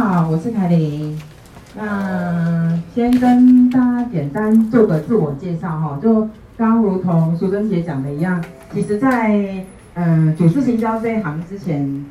好，我是凯琳。那先跟大家简单做个自我介绍哈，就刚如同淑珍姐讲的一样，其实在嗯组织行销这一行之前，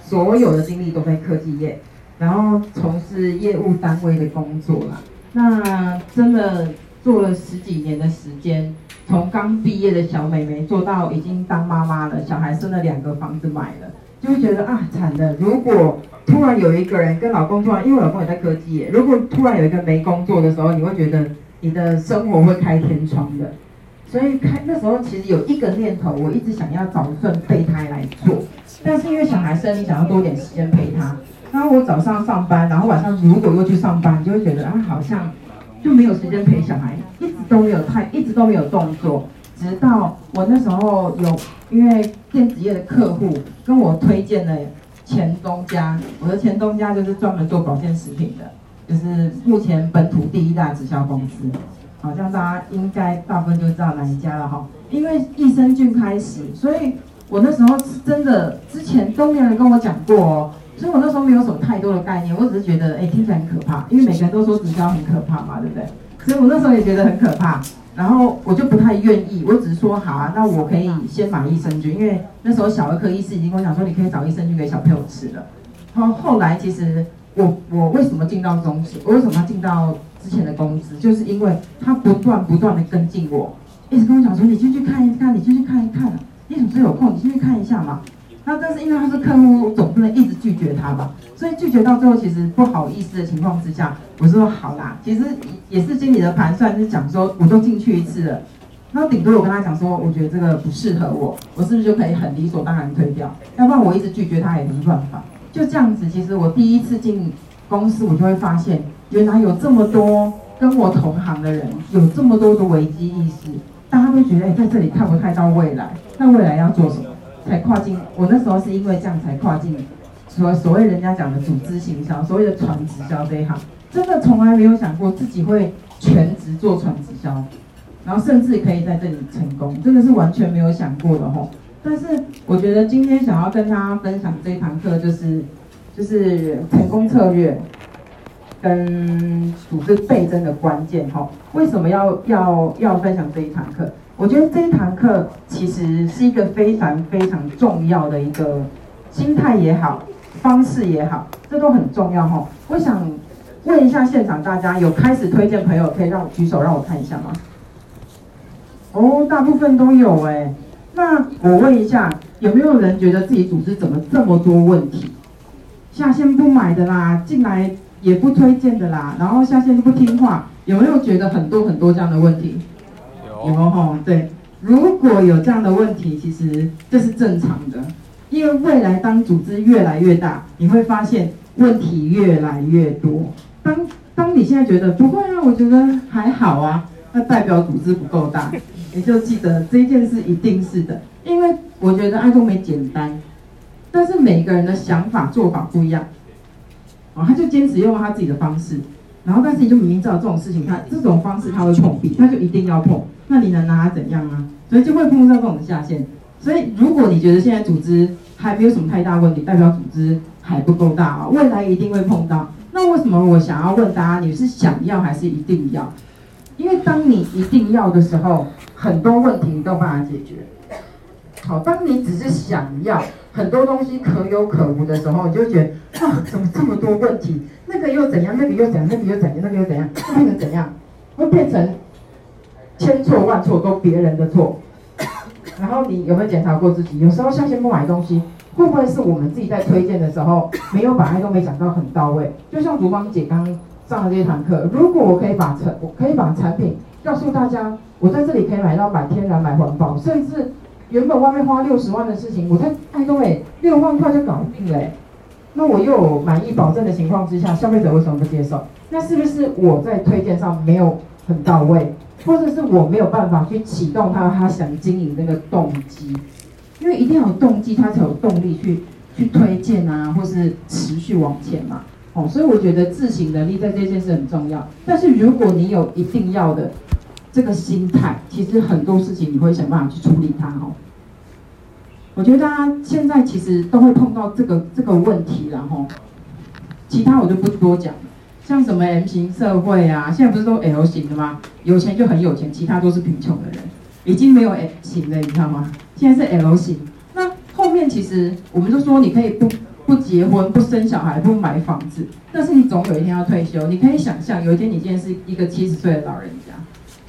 所有的经历都在科技业，然后从事业务单位的工作啦。那真的做了十几年的时间，从刚毕业的小妹妹做到已经当妈妈了，小孩生了两个，房子买了。就会觉得啊，惨了！如果突然有一个人跟老公突然，因为我老公也在科技业，如果突然有一个没工作的时候，你会觉得你的生活会开天窗的。所以开那时候其实有一个念头，我一直想要找一份备胎来做，但是因为小孩生，你想要多点时间陪他。然后我早上上班，然后晚上如果又去上班，你就会觉得啊，好像就没有时间陪小孩，一直都没有太，一直都没有动作。直到我那时候有，因为电子业的客户跟我推荐了前东家，我的前东家就是专门做保健食品的，就是目前本土第一大直销公司，好像大家应该大部分就知道哪一家了哈。因为益生菌开始，所以我那时候真的之前都没有人跟我讲过哦，所以我那时候没有什么太多的概念，我只是觉得哎听起来很可怕，因为每个人都说直销很可怕嘛，对不对？所以我那时候也觉得很可怕。然后我就不太愿意，我只是说好啊，那我可以先买益生菌，因为那时候小儿科医师已经跟我讲说，你可以找益生菌给小朋友吃了。然后后来其实我我为什么进到中视，我为什么要进到之前的公司，就是因为他不断不断的跟进我，一直跟我讲说，你进去看一看，你进去看一看，你什么时候有空你进去看一下嘛。那但是因为他是客户，总不能一直拒绝他吧，所以拒绝到最后，其实不好意思的情况之下，我说好啦，其实也是经理的盘算，是讲说我都进去一次了，那顶多我跟他讲说，我觉得这个不适合我，我是不是就可以很理所当然推掉？要不然我一直拒绝他也没办法。就这样子，其实我第一次进公司，我就会发现，原来有这么多跟我同行的人，有这么多的危机意识，大家都觉得哎，在这里看不太到未来，那未来要做什么？才跨进，我那时候是因为这样才跨进，所所谓人家讲的组织行销，所谓的传直销这一行，真的从来没有想过自己会全职做传直销，然后甚至可以在这里成功，真的是完全没有想过的吼。但是我觉得今天想要跟大家分享这一堂课，就是就是成功策略跟组织倍增的关键吼。为什么要要要分享这一堂课？我觉得这一堂课其实是一个非常非常重要的一个心态也好，方式也好，这都很重要哈。我想问一下现场大家，有开始推荐朋友，可以让我举手让我看一下吗？哦，大部分都有哎。那我问一下，有没有人觉得自己组织怎么这么多问题？下线不买的啦，进来也不推荐的啦，然后下线都不听话，有没有觉得很多很多这样的问题？有哦，对，如果有这样的问题，其实这是正常的，因为未来当组织越来越大，你会发现问题越来越多。当当你现在觉得不会啊，我觉得还好啊，那代表组织不够大，你就记得这件事一定是的，因为我觉得爱多美简单，但是每个人的想法做法不一样，哦，他就坚持用他自己的方式，然后但是你就明明知道这种事情，他这种方式他会碰壁，他就一定要碰。那你能拿他怎样啊？所以就会碰到这种下限。所以如果你觉得现在组织还没有什么太大问题，代表组织还不够大啊，未来一定会碰到。那为什么我想要问大家，你是想要还是一定要？因为当你一定要的时候，很多问题你都办法解决。好，当你只是想要，很多东西可有可无的时候，你就觉得啊，怎么这么多问题？那个又怎样？那个又怎样？那个又怎样？那个又怎样？会变成怎样？会变成？千错万错都别人的错，然后你有没有检查过自己？有时候下线不买东西，会不会是我们自己在推荐的时候没有把爱都美讲到很到位？就像竹芳姐刚上的这一堂课，如果我可以把产，我可以把产品告诉大家，我在这里可以买到买天然、买环保，甚至原本外面花六十万的事情，我在爱都美六万块就搞定了。那我又有满意保证的情况之下，消费者为什么不接受？那是不是我在推荐上没有很到位？或者是我没有办法去启动他，他想经营那个动机，因为一定要有动机，他才有动力去去推荐啊，或是持续往前嘛。哦，所以我觉得自省能力在这件事很重要。但是如果你有一定要的这个心态，其实很多事情你会想办法去处理它哦。我觉得大家现在其实都会碰到这个这个问题，然后其他我就不多讲了。像什么 M 型社会啊，现在不是都 L 型的吗？有钱就很有钱，其他都是贫穷的人，已经没有 M 型了，你知道吗？现在是 L 型。那后面其实我们就说，你可以不不结婚、不生小孩、不买房子，但是你总有一天要退休。你可以想象，有一天你今天是一个七十岁的老人家，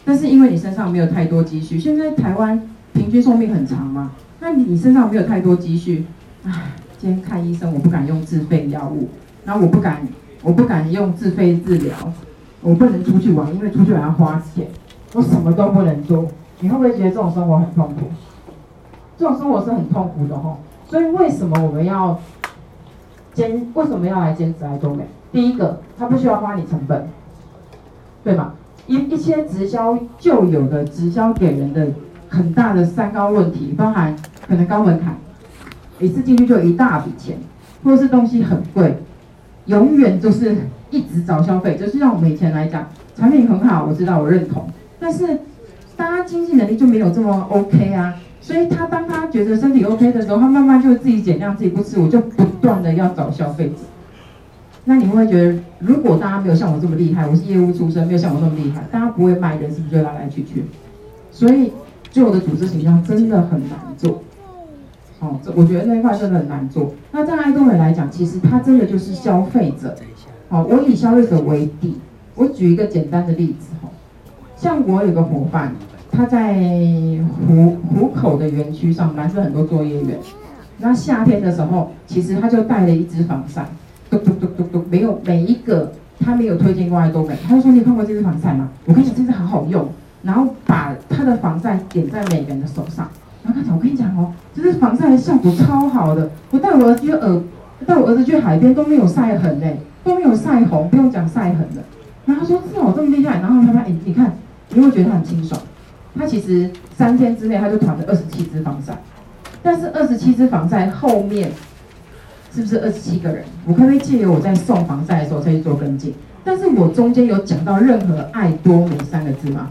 但是因为你身上没有太多积蓄，现在台湾平均寿命很长嘛，那你身上没有太多积蓄，唉，今天看医生我不敢用自费药物，然后我不敢。我不敢用自费治疗，我不能出去玩，因为出去玩要花钱，我什么都不能做。你会不会觉得这种生活很痛苦？这种生活是很痛苦的吼。所以为什么我们要坚？为什么要来坚持爱多美？第一个，它不需要花你成本，对吗？一一些直销旧有的直销给人的很大的三高问题，包含可能高门槛，一次进去就一大笔钱，或者是东西很贵。永远就是一直找消费，就是让我们以前来讲，产品很好，我知道我认同，但是大家经济能力就没有这么 OK 啊，所以他当他觉得身体 OK 的时候，他慢慢就自己减量，自己不吃，我就不断的要找消费者。那你会觉得，如果大家没有像我这么厉害，我是业务出身，没有像我这么厉害，大家不会卖人，是不是就来来去去？所以，就我的组织形象真的很难做。哦，这我觉得那一块真的很难做。那在爱多美来讲，其实它真的就是消费者。好，我以消费者为底。我举一个简单的例子哈，像我有个伙伴，他在湖湖口的园区上班，是很多作业员。那夏天的时候，其实他就带了一支防晒，嘟嘟嘟嘟嘟，没有每一个他没有推荐过爱多美。他就说：“你看过这支防晒吗？我跟你讲，这支很好用。”然后把他的防晒点在每个人的手上。然后他讲，我跟你讲哦，这支防晒的效果超好的。我带我儿子去耳，带我儿子去海边都没有晒痕嘞，都没有晒红，不用讲晒痕的。然后他说：“是哦，这么厉害。”然后他说：“哎，你看，你会觉得他很清爽。他其实三天之内他就团了二十七支防晒，但是二十七支防晒后面是不是二十七个人？我可不可以借由我在送防晒的时候再去做跟进？但是我中间有讲到任何爱多美三个字吗？”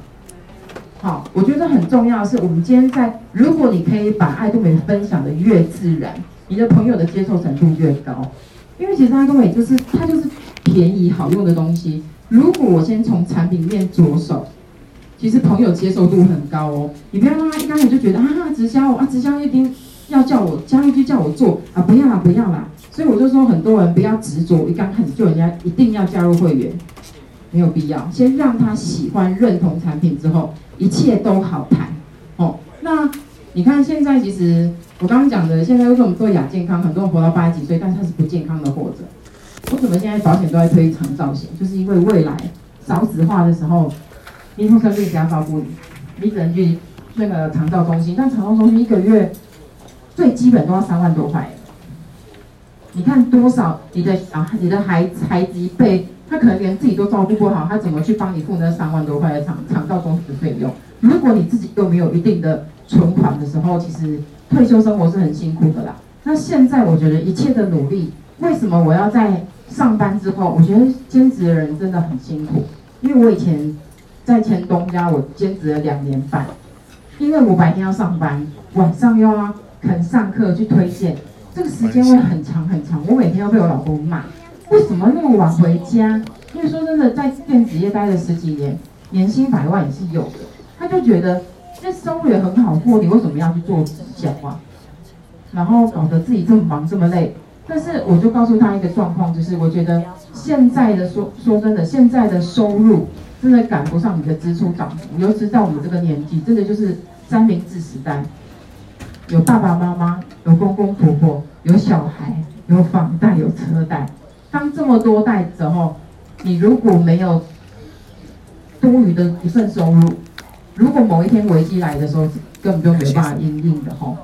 好，我觉得很重要的是，我们今天在，如果你可以把爱多美分享的越自然，你的朋友的接受程度越高。因为其实爱多美就是它就是便宜好用的东西。如果我先从产品面着手，其实朋友接受度很高哦。你不要让他一开始就觉得啊，直销啊，直销一定要叫我加一句叫我做啊，不要啦，不要啦。所以我就说，很多人不要执着，一刚开始就人家一定要加入会员，没有必要。先让他喜欢认同产品之后。一切都好谈，哦，那你看现在其实我刚刚讲的，现在为什么做亚健康，很多人活到八十几岁，但是他是不健康的活着。为什么现在保险都在推长照险？就是因为未来少子化的时候，医护生病谁要照顾你？你只能去那个长照中心，但长照中心一个月最基本都要三万多块。你看多少你的啊，你的孩孩子一辈。他可能连自己都照顾不好，他怎么去帮你付那三万多块的肠肠道中的费用？如果你自己又没有一定的存款的时候，其实退休生活是很辛苦的啦。那现在我觉得一切的努力，为什么我要在上班之后？我觉得兼职的人真的很辛苦，因为我以前在前东家，我兼职了两年半，因为我白天要上班，晚上又要肯上课去推荐，这个时间会很长很长，我每天要被我老公骂。为什么那么晚回家？因为说真的，在电子业待了十几年，年薪百万也是有的。他就觉得那收入也很好过，你为什么要去做直销啊？然后搞得自己这么忙这么累。但是我就告诉他一个状况，就是我觉得现在的说说真的，现在的收入真的赶不上你的支出涨幅，尤其在我们这个年纪，真的就是三明治时代，有爸爸妈妈，有公公婆婆，有小孩，有房贷，有车贷。当这么多代之后，你如果没有多余的一份收入，如果某一天危机来的时候，根本就没办法应应的吼。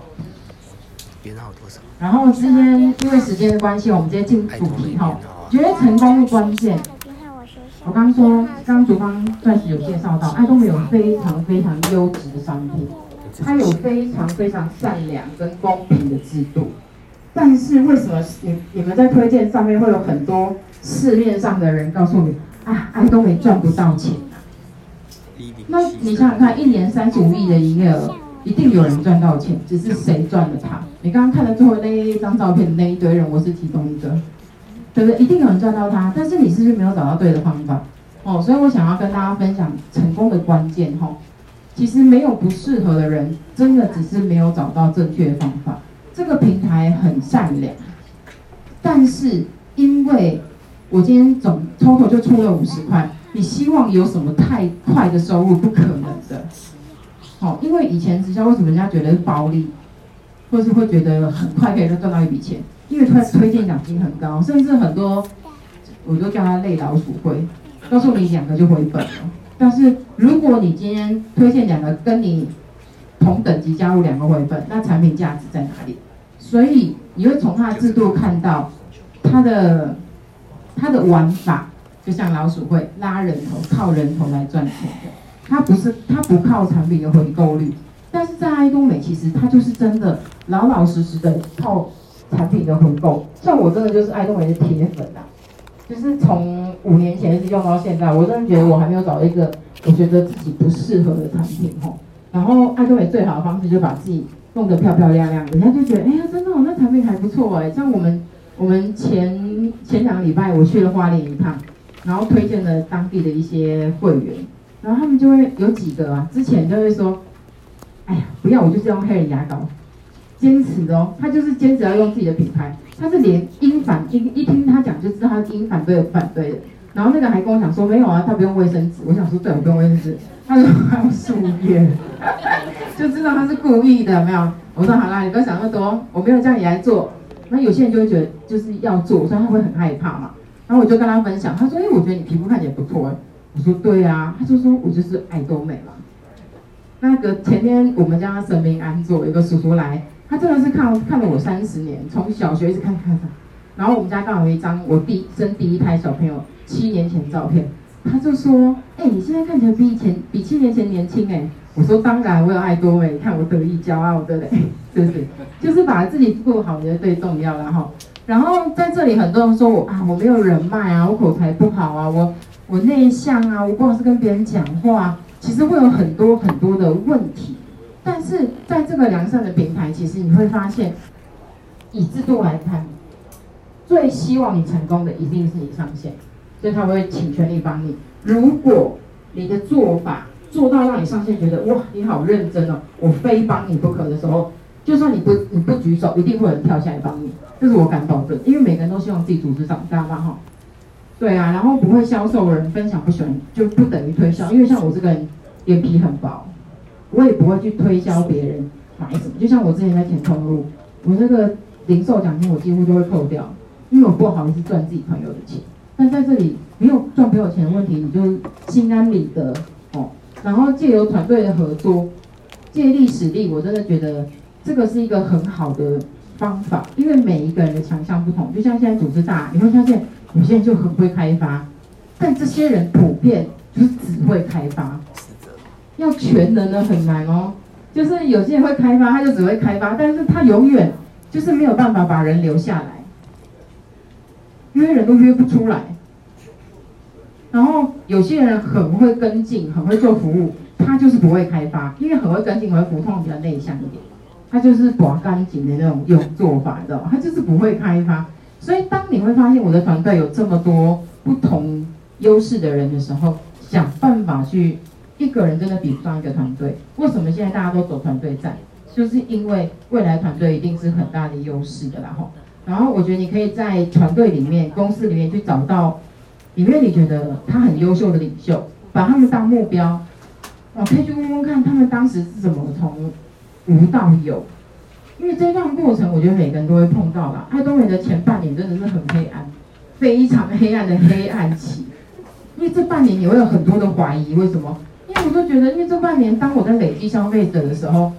然后今天因为时间的关系，我们直接进主题哈。觉得成功的关键，我刚刚说，刚刚竹方钻石有介绍到，爱多美有非常非常优质的商品，它有非常非常善良跟公平的制度。但是为什么你你们在推荐上面会有很多市面上的人告诉你啊，爱多美赚不到钱啊？那你想想看，一年三十五亿的营业额，一定有人赚到钱，只是谁赚了它？你刚刚看的最后那一张照片的那一堆人，我是其中一个。对不对？一定有人赚到它，但是你是不是没有找到对的方法？哦，所以我想要跟大家分享成功的关键哈、哦，其实没有不适合的人，真的只是没有找到正确的方法。这个平台很善良，但是因为我今天总抽头就出了五十块，你希望有什么太快的收入？不可能的。好、因为以前直销为什么人家觉得是暴利，或是会觉得很快可以赚到一笔钱？因为推推荐奖金很高，甚至很多我都叫他累老鼠会。告诉你两个就回本了，但是如果你今天推荐两个跟你同等级加入两个回本，那产品价值在哪里？所以你会从它的制度看到它的它的玩法，就像老鼠会拉人头，靠人头来赚钱的，它不是它不靠产品的回购率，但是在爱多美其实它就是真的老老实实的靠产品的回购，像我真的就是爱多美的铁粉啊。就是从五年前一直用到现在，我真的觉得我还没有找一个我觉得自己不适合的产品吼。然后爱多美最好的方式就把自己弄得漂漂亮亮的，人家就觉得哎呀，真的哦，那产品还不错哎。像我们我们前前两个礼拜我去了花莲一趟，然后推荐了当地的一些会员，然后他们就会有几个啊，之前就会说，哎呀，不要，我就是用黑人牙膏，坚持哦，他就是坚持要用自己的品牌。他是连英反英一听他讲就知道他是英反对的反对的，然后那个还跟我讲说没有啊，他不用卫生纸。我想说对，我不用卫生纸。他说他用树叶，就知道他是故意的，没有。我说好啦，你不要想那么多，我没有叫你来做。那有些人就会觉得就是要做，所以他会很害怕嘛。然后我就跟他分享，他说哎，我觉得你皮肤看起来不错哎。我说对啊，他就说我就是爱多美嘛。那个前天我们家神明安坐，有个叔叔来。他真的是看看了我三十年，从小学一直看看看，然后我们家刚好有一张我第生第一胎小朋友七年前照片，他就说：“哎、你现在看起来比以前比七年前年轻哎、”我说：“当然，我有爱多美，你看我得意骄傲的嘞，是不是？就是把自己顾好，我觉得最重要然后，然后在这里很多人说我啊，我没有人脉啊，我口才不好啊，我我内向啊，我不好是跟别人讲话，其实会有很多很多的问题。”但是在这个良善的平台，其实你会发现，以制度来看，最希望你成功的一定是你上线，所以他会尽全力帮你。如果你的做法做到让你上线觉得哇，你好认真哦，我非帮你不可的时候，就算你不你不举手，一定会有人跳下来帮你，这是我敢保证，因为每个人都希望自己组织长大嘛哈。对啊，然后不会销售的人分享不喜欢就不等于推销，因为像我这个人脸皮很薄。我也不会去推销别人买什么，就像我之前在填通路，我这个零售奖金我几乎都会扣掉，因为我不好意思赚自己朋友的钱。但在这里没有赚朋友钱的问题，你就心安理得哦。然后借由团队的合作，借力使力，我真的觉得这个是一个很好的方法，因为每一个人的强项不同。就像现在组织大，你会发现有些人就很会开发，但这些人普遍就是只会开发。要全能的很难哦，就是有些人会开发，他就只会开发，但是他永远就是没有办法把人留下来，约人都约不出来。然后有些人很会跟进，很会做服务，他就是不会开发，因为很会跟进，很会服务，通比较内向一点，他就是寡干净的那种用做法，你知道吗？他就是不会开发。所以当你会发现我的团队有这么多不同优势的人的时候，想办法去。一个人真的比不上一个团队。为什么现在大家都走团队战？就是因为未来团队一定是很大的优势的啦吼。然后我觉得你可以在团队里面、公司里面去找到里面你觉得他很优秀的领袖，把他们当目标。我可以去问问看他们当时是怎么从无到有。因为这段过程，我觉得每个人都会碰到啦。爱多美的前半年真的是很黑暗，非常黑暗的黑暗期。因为这半年你会有很多的怀疑，为什么？我就觉得，因为这半年当我在累积消费者的时候，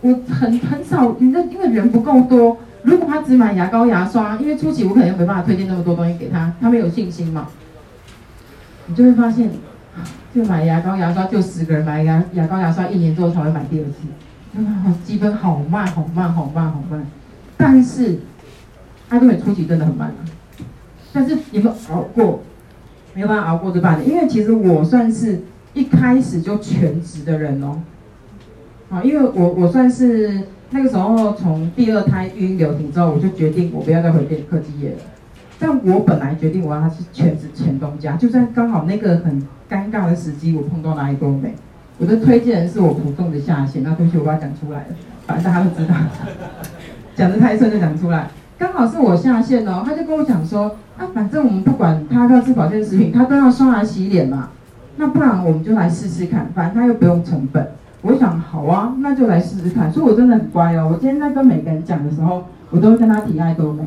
我很很少，你的因为人不够多。如果他只买牙膏牙刷，因为初期我可能没办法推荐那么多东西给他，他没有信心嘛。你就会发现，就买牙膏牙刷就十个人买牙牙膏牙刷，一年之后才会买第二次，哇，积分好慢好慢好慢好慢。但是爱多美初期真的很慢啊，但是你们熬过，没有办法熬过这半年，因为其实我算是。一开始就全职的人哦，啊，因为我我算是那个时候从第二胎育婴留停之后，我就决定我不要再回电科技业了，但我本来决定我要他是全职前东家，就算刚好那个很尴尬的时机，我碰到那一多美。我的推荐人是我普通的下线，那东西我把它讲出来了，反正大家都知道，讲得太顺就讲出来。刚好是我下线哦，他就跟我讲说，啊，反正我们不管他要吃保健食品，他都要刷牙洗脸嘛，那不然我们就来试试看，反正他又不用成本。我想好啊，那就来试试看。所以我真的很乖哦，我今天在跟每个人讲的时候，我都会跟他提爱多美。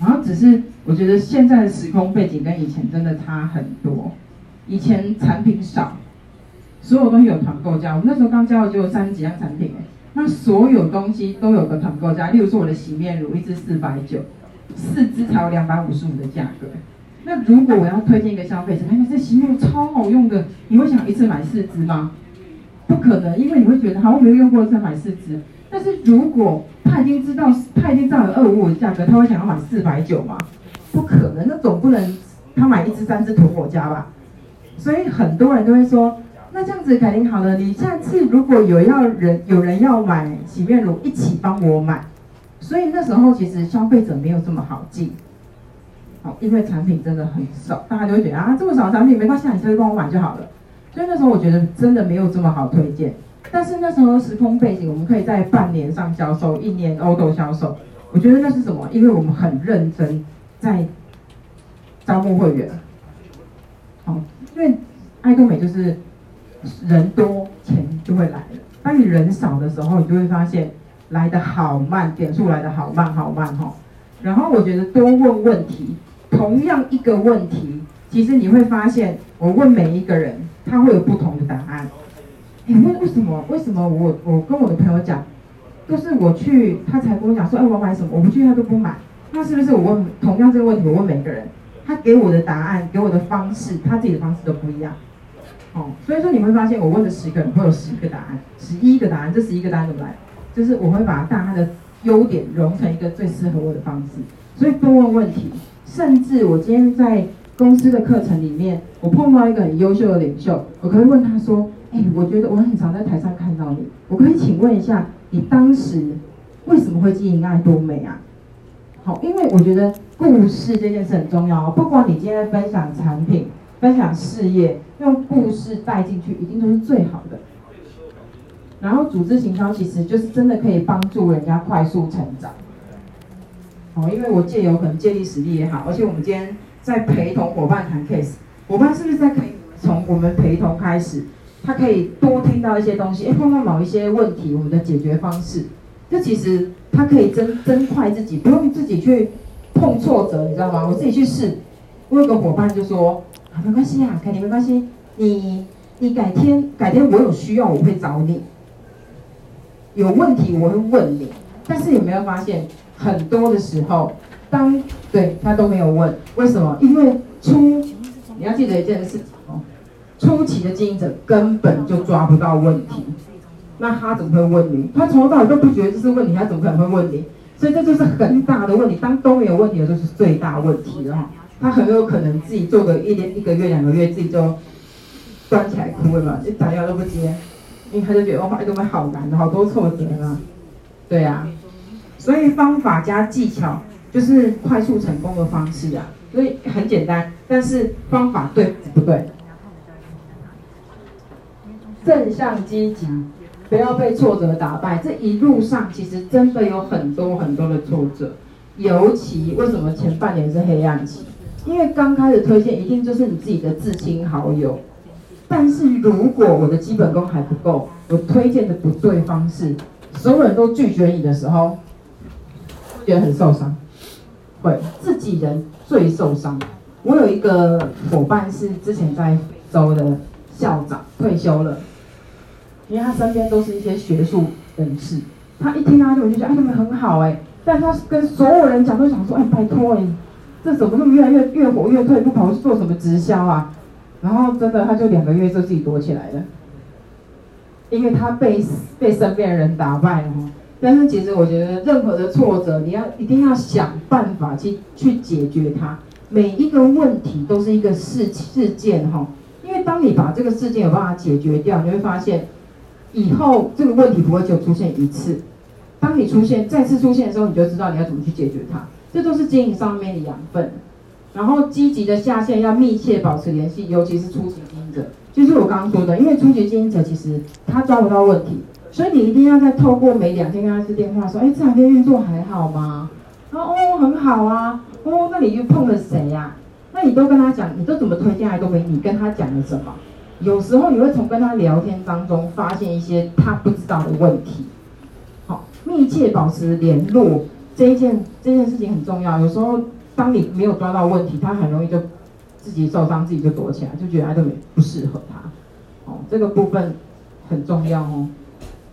然后只是我觉得现在的时空背景跟以前真的差很多，以前产品少。所有东西有团购价，我们那时候刚交的就有三十几样产品，那所有东西都有个团购价，例如说我的洗面乳一支四百九，四支才有两百五十五的价格。那如果我要推荐一个消费者，哎，这洗面乳超好用的，你会想一次买四支吗？不可能，因为你会觉得好，我没有用过，再买四支。但是如果他已经知道，他已经知道有二五五的价格，他会想要买四百九吗？不可能，那总不能他买一支三支囤我家吧？所以很多人都会说。那这样子，凯琳好了，你下次如果有要人有人要买洗面乳，一起帮我买。所以那时候其实消费者没有这么好进，因为产品真的很少，大家就会觉得啊，这么少产品没关系，你下次帮我买就好了。所以那时候我觉得真的没有这么好推荐。但是那时候时空背景，我们可以在半年上销售，一年欧都销售。我觉得那是什么？因为我们很认真在招募会员。好，因为爱多美就是。人多钱就会来了。当你人少的时候，你就会发现来的好慢，点数来的好慢好慢哈。然后我觉得多问问题，同样一个问题，其实你会发现，我问每一个人，他会有不同的答案。哎，为为什么？为什么我我跟我的朋友讲，都是我去，他才跟我讲说，哎，我买什么？我不去，他都不买。那是不是我问同样这个问题，我问每个人，他给我的答案，给我的方式，他自己的方式都不一样。哦，所以说你会发现，我问了十个人会有十个答案，十一个答案。这十一个答案怎么来？就是我会把大家的优点融成一个最适合我的方式。所以多问问题，甚至我今天在公司的课程里面，我碰到一个很优秀的领袖，我可以问他说：“哎，我觉得我很常在台上看到你，我可以请问一下，你当时为什么会经营爱多美啊？”好，因为我觉得故事这件事很重要，不管你今天分享产品。分享事业，用故事带进去，一定都是最好的。然后组织行销其实就是真的可以帮助人家快速成长。哦，因为我借由可能借力使力也好，而且我们今天在陪同伙伴谈 case，伙伴是不是在可以从我们陪同开始，他可以多听到一些东西，哎，碰到某一些问题，我们的解决方式，这其实他可以增增快自己，不用自己去碰挫折，你知道吗？我自己去试。我有个伙伴就说。啊，没关系啊，凯琳没关系。你你改天改天我有需要我会找你，有问题我会问你。但是有没有发现很多的时候，当对他都没有问，为什么？因为初你要记得一件事情哦，初期的经营者根本就抓不到问题，那他怎么会问你？他从头到尾都不觉得这是问题，他怎么可能会问你？所以这就是很大的问题。当都没有问题的时候，是最大问题了哈。他很有可能自己做个一年、一个月、两个月，自己就关起来哭了嘛，就打电话都不接，因为他就觉得哇，爱多美好难，好多挫折啊，对呀、所以方法加技巧就是快速成功的方式啊，所以很简单，但是方法对不对？正向积极，不要被挫折打败。这一路上其实真的有很多很多的挫折，尤其为什么前半年是黑暗期？因为刚开始推荐一定就是你自己的至亲好友，但是如果我的基本功还不够，我推荐的不对方式，所有人都拒绝你的时候，觉得很受伤，会自己人最受伤。我有一个伙伴是之前在非洲的校长，退休了，因为他身边都是一些学术人士，他一听他就就觉得哎，他们很好哎，但他跟所有人讲都想说哎，拜托哎。这怎么那么越来越越活越退，不跑去做什么直销啊？然后真的他就两个月就自己躲起来了，因为他被被身边的人打败了。但是其实我觉得任何的挫折，你要一定要想办法去去解决它。每一个问题都是一个事事件哈，因为当你把这个事件有办法解决掉，你会发现以后这个问题不会就出现一次。当你出现再次出现的时候，你就知道你要怎么去解决它。这都是经营上面的养分。然后积极的下线要密切保持联系，尤其是初级经营者，就是我刚刚说的，因为初级经营者其实他抓不到问题，所以你一定要再透过每两天跟他一次电话说，哎，这两天运作还好吗？他说哦，很好啊，哦，那你又碰了谁呀？那你都跟他讲，你都怎么推荐来都没你跟他讲了什么？有时候你会从跟他聊天当中发现一些他不知道的问题。好，密切保持联络这一件这件事情很重要。有时候当你没有抓到问题，他很容易就自己受伤，自己就躲起来，就觉得爱多美不适合他。哦，这个部分很重要哦。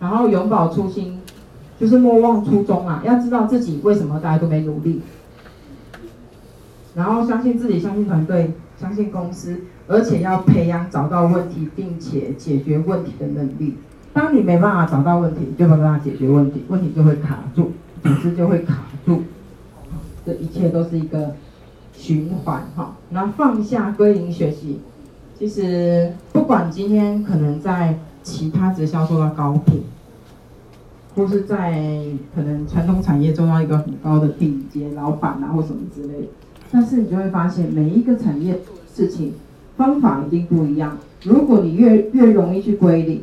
然后永葆初心，就是莫忘初衷啊，要知道自己为什么大家都没努力。然后相信自己，相信团队，相信公司，而且要培养找到问题并且解决问题的能力。当你没办法找到问题，就没办法解决问题，问题就会卡住，组织就会卡住。这一切都是一个循环哈。然后放下归零学习，其实不管今天可能在其他直销做到高品，或是在可能传统产业做到一个很高的顶尖老板啊，或什么之类的。但是你就会发现，每一个产业做事情方法一定不一样。如果你越越容易去归零，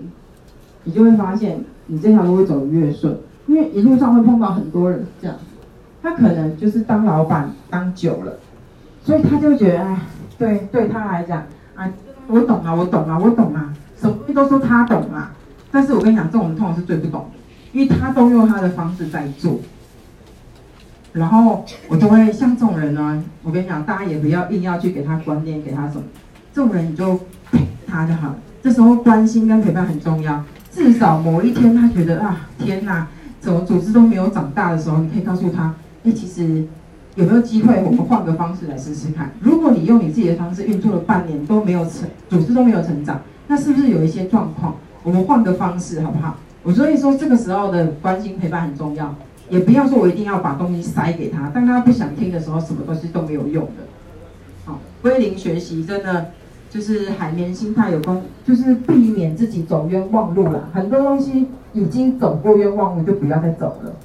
你就会发现你这条路会走得越顺，因为一路上会碰到很多人这样，他可能就是当老板当久了，所以他就觉得，哎，对，对他来讲，啊，我懂啊，我懂啊，我懂啊，什么东西都说他懂啊。但是我跟你讲，这种人通常是最不懂的，因为他都用他的方式在做。然后我就会像这种人呢，我跟你讲，大家也不要硬要去给他观念，给他什么，这种人你就陪他就好了。这时候关心跟陪伴很重要。至少某一天他觉得啊，天哪，怎么组织都没有长大的时候，你可以告诉他，哎，其实有没有机会我们换个方式来试试看？如果你用你自己的方式运作了半年都没有成，组织都没有成长，那是不是有一些状况？我们换个方式好不好？我所以说这个时候的关心陪伴很重要。也不要说我一定要把东西塞给他，当他不想听的时候，什么东西都没有用的。好，归零学习真的就是海绵心态有关，就是避免自己走冤枉路了。很多东西已经走过冤枉路，就不要再走了。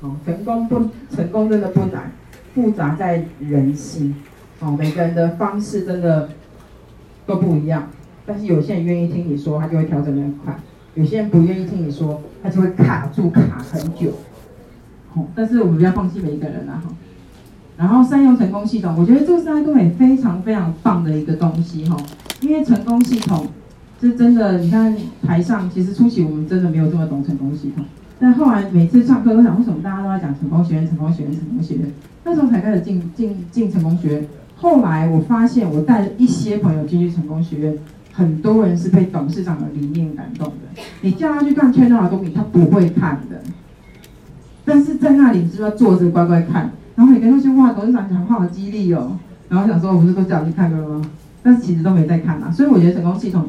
好，成功不成功真的不难，复杂在人心。哦，每个人的方式真的都不一样，但是有些人愿意听你说，他就会调整得很快。有些人不愿意听你说，他就会卡住卡很久。好，但是我们不要放弃每一个人啊哈。然后善用成功系统，我觉得这是爱多美非常非常棒的一个东西哈。因为成功系统是真的，你看台上其实初期我们真的没有这么懂成功系统，但后来每次上课都想，为什么大家都在讲成功学院、成功学院、成功学院？那时候才开始进进进成功学院。后来我发现，我带了一些朋友进去成功学院。很多人是被董事长的理念感动的，你叫他去看圈套的东西，他不会看的。但是在那里，你是不是要坐着乖乖看？然后你跟他说哇，董事长讲话好激励哦。然后想说，我不是都叫你看了吗？但是其实都没在看啊。所以我觉得成功系统，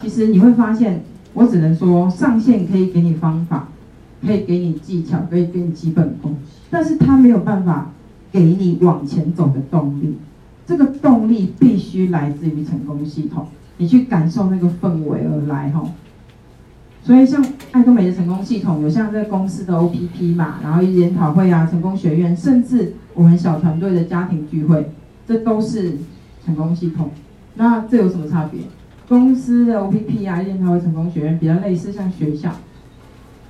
其实你会发现，我只能说上线可以给你方法，可以给你技巧，可以给你基本功，但是他没有办法给你往前走的动力。这个动力必须来自于成功系统。你去感受那个氛围而来哈，所以像爱多美的成功系统，有像这公司的 OPP 嘛，然后研讨会啊，成功学院，甚至我们小团队的家庭聚会，这都是成功系统。那这有什么差别？公司的 OPP 啊，研讨会、成功学院比较类似像学校，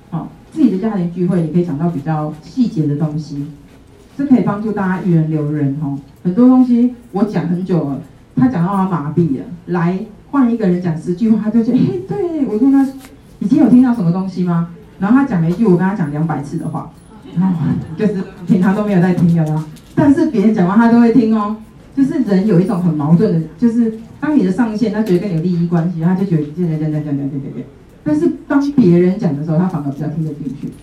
好，自己的家庭聚会，你可以讲到比较细节的东西，是可以帮助大家育人留人哦。很多东西我讲很久了，他讲到他麻痹了，来。换一个人讲十句话，他就觉得，哎，对，我跟他，已经有听到什么东西吗？然后他讲了一句，我跟他讲两百次的话，然后就是平常都没有在听的啦。但是别人讲话他都会听哦。就是人有一种很矛盾的，就是当你的上线，他觉得跟你有利益关系，他就觉得这样这样这样这样这样这样。但是当别人讲的时候，他反而比较听得进去。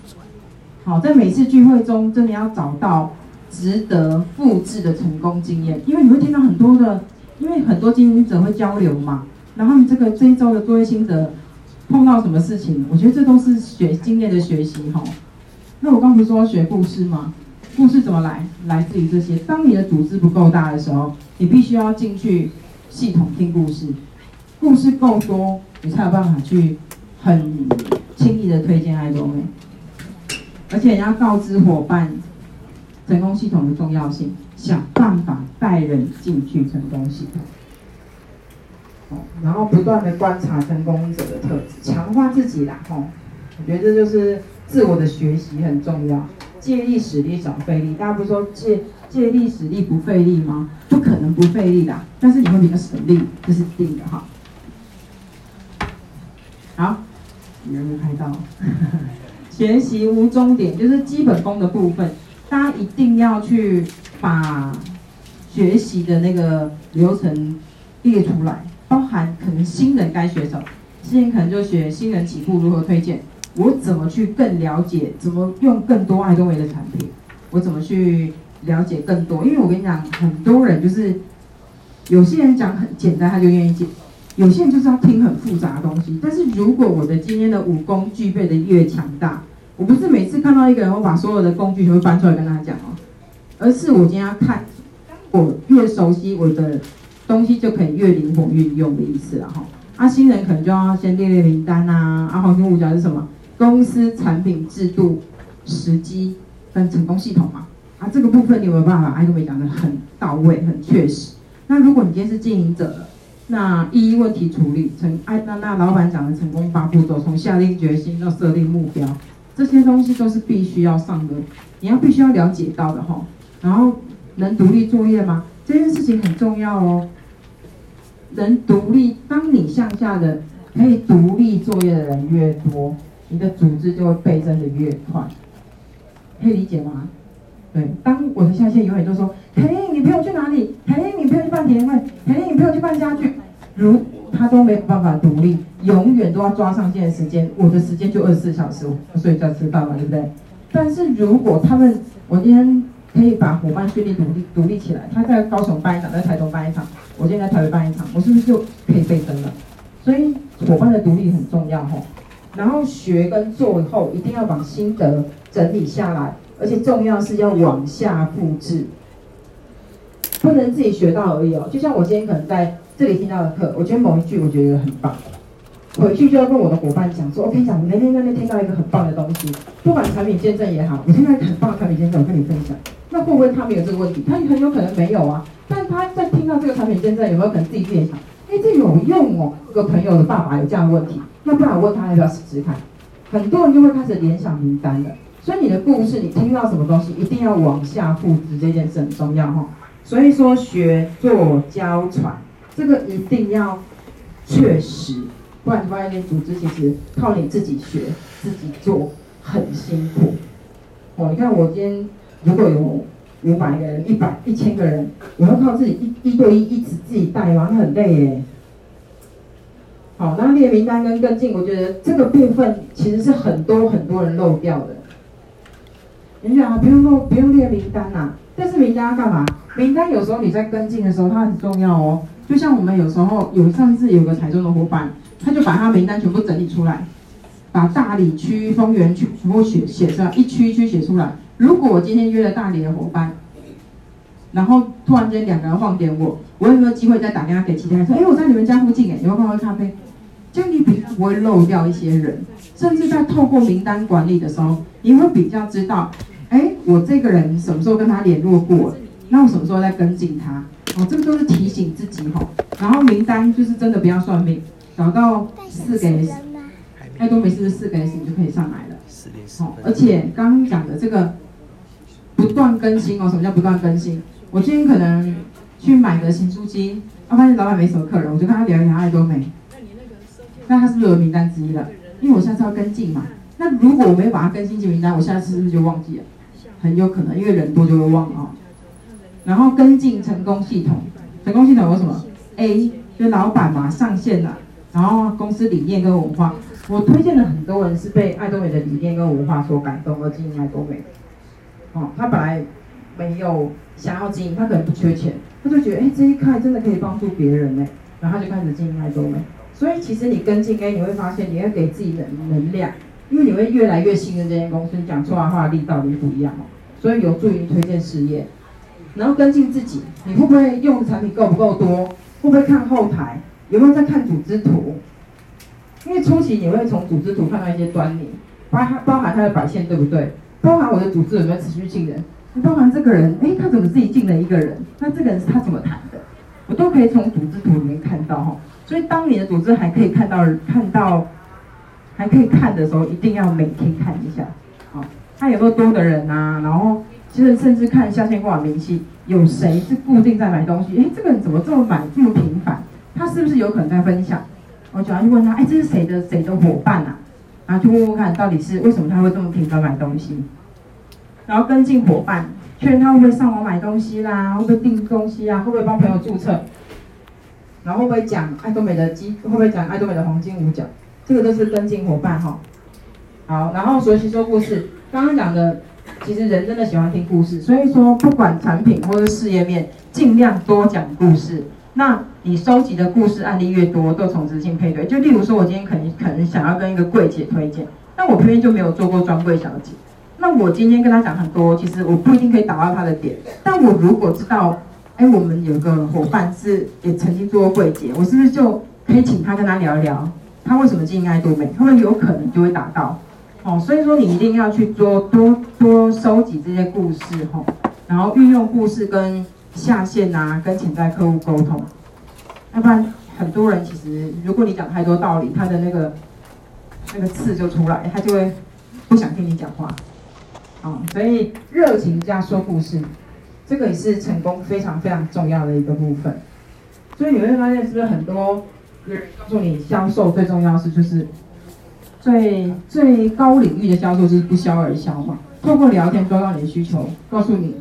好，在每次聚会中，真的要找到值得复制的成功经验，因为你会听到很多的，因为很多经营者会交流嘛。然后你这个这一周的作业心得，碰到什么事情？我觉得这都是学经验的学习哈。那我刚不是说学故事吗？故事怎么来？来自于这些。当你的组织不够大的时候，你必须要进去系统听故事，故事够多，你才有办法去很轻易的推荐爱多美。而且你要告知伙伴，成功系统的重要性，想办法带人进去成功系统。然后不断的观察成功者的特质，强化自己啦。吼，我觉得这就是自我的学习很重要。借力使力少费力，大家不是说借借力使力不费力吗？不可能不费力的，但是你会比较省力，这是定的哈。好，你有没有拍到？学习无终点，就是基本功的部分，大家一定要去把学习的那个流程列出来，包含可能新人该学什么，新人可能就学新人起步如何推荐，我怎么去更了解，怎么用更多爱多美的产品，我怎么去了解更多，因为我跟你讲，很多人就是有些人讲很简单，他就愿意接。有些人就是要听很复杂的东西，但是如果我的今天的武功具备的越强大，我不是每次看到一个人，我把所有的工具全部搬出来跟他讲哦，而是我今天要看，我越熟悉我的东西就可以越灵活运用的意思了哈。啊，新人可能就要先列列名单呐，啊，黄金五角是什么？公司产品制度、时机跟成功系统嘛。啊，这个部分你有没有办法？爱多美讲的很到位、很确实。那如果你今天是经营者了。那一问题处理成，哎，那那老板讲的成功八步骤，从下定决心到设定目标，这些东西都是必须要上的，你要必须要了解到的哈。然后能独立作业吗？这件事情很重要哦。能独立，当你向下的可以独立作业的人越多，你的组织就会倍增的越快。可以理解吗？对，当我的下线永远都说，凯琳，你陪我去哪里？凯琳，你陪我去办体验会。凯琳，你陪我去办家具。如他都没有办法独立，永远都要抓上线的时间，我的时间就二十四小时，我睡觉吃饭嘛，对不对？但是如果他们，我今天可以把伙伴训练独立独立起来，他在高雄办一场，在台东办一场，我今天在台北办一场，我是不是就可以倍增了？所以伙伴的独立很重要吼。然后学跟做以后，一定要把心得整理下来，而且重要是要往下复制，不能自己学到而已哦。就像我今天可能在。这里听到的课，我觉得某一句我觉得很棒，回去就要跟我的伙伴讲说，我跟你讲，那天那天听到一个很棒的东西，不管产品见证也好，我听到一个很棒的产品见证，我跟你分享，那会不会他没有这个问题？他很有可能没有啊，但他在听到这个产品见证，有没有可能自己联想，哎，这有用哦，这个朋友的爸爸有这样的问题，那不然我问他要不要试试看？很多人就会开始联想名单了，所以你的故事，你听到什么东西，一定要往下复制，这件事很重要哈。所以说，学做教传。这个一定要确实，不然你发现那组织其实靠你自己学、自己做很辛苦。哦，你看我今天如果有五百个人、一百、一千个人，我要靠自己一一对一一直自己带吗？那很累耶。好，那列名单跟跟进，我觉得这个部分其实是很多很多人漏掉的。你想啊，不用漏，不用列名单呐、啊。但是名单要干嘛？名单有时候你在跟进的时候，它很重要哦。就像我们有时候有上次有个台中的伙伴，他就把他名单全部整理出来，把大里区、丰原区全部写写出来，一区一区写出来。如果我今天约了大里的伙伴，然后突然间两个人晃点我，我有没有机会再打电话给其他人说，哎，我在你们家附近，哎，有没有喝咖啡？就你比较不会漏掉一些人，甚至在透过名单管理的时候，你会比较知道，哎，我这个人什么时候跟他联络过，那我什么时候再跟进他。哦，这个都是提醒自己哈。然后名单就是真的不要算命，找到四个 S，爱多美是四个 S，你就可以上来了。哦，而且刚刚讲的这个不断更新哦，什么叫不断更新？我今天可能去买个新书机，我发现老板没什么客人，我就跟他聊一聊爱多美。那他是不是有名单之一了？因为我下次要跟进嘛。那如果我没有把它更新进名单，我下次是不是就忘记了？很有可能，因为人多就会忘啊。然后跟进成功系统，成功系统有什么？A 就老板嘛，上线了，然后公司理念跟文化，我推荐了很多人是被爱多美的理念跟文化所感动而经营爱多美。哦，他本来没有想要经营，他可能不缺钱，他就觉得哎，这一块真的可以帮助别人呢，然后他就开始经营爱多美。所以其实你跟进 A，你会发现你会给自己的能量，因为你会越来越信任这间公司，你讲出来话力道就不一样哦，所以有助于推荐事业。然后跟进自己，你会不会用的产品够不够多？会不会看后台？有没有在看组织图？因为初期你会从组织图看到一些端倪，包含包含它的摆线对不对？包含我的组织有没有持续进人？包含这个人，哎，他怎么自己进了一个人？那这个人是他怎么谈的？我都可以从组织图里面看到哈。所以当你的组织还可以看到看到还可以看的时候，一定要每天看一下，好，他有没有多的人啊？然后其实甚至看下线挂名气，有谁是固定在买东西？哎，这个人怎么这么买这么频繁？他是不是有可能在分享？我就要去问他，哎，这是谁的谁的伙伴啊？然后去问问看到底是为什么他会这么频繁买东西？然后跟进伙伴，确认他会不会上网买东西啦，会不会订东西啊，会不会帮朋友注册，然后会不会讲爱多美的机，会不会讲爱多美的黄金五角，这个都是跟进伙伴哈。好，然后学习说故事，刚刚讲的，其实人真的喜欢听故事，所以说不管产品或者事业面，尽量多讲故事。那你收集的故事案例越多，都重复性配对。就例如说，我今天可能可能想要跟一个柜姐推荐，但我偏偏就没有做过专柜小姐。那我今天跟他讲很多，其实我不一定可以打到他的点。但我如果知道，哎，我们有个伙伴是也曾经做过柜姐，我是不是就可以请他跟他聊一聊，他为什么经营爱多美？他们有可能就会打到。哦，所以说你一定要去做多多收集这些故事哈，然后运用故事跟下线啊，跟潜在客户沟通。要不然很多人其实，如果你讲太多道理，他的那个那个刺就出来，他就会不想听你讲话。啊，所以热情加说故事，这个也是成功非常非常重要的一个部分。所以你会发现，是不是很多人告诉你，销售最重要是就是最最高领域的销售是不销而销嘛？透过聊天抓到你的需求，告诉你，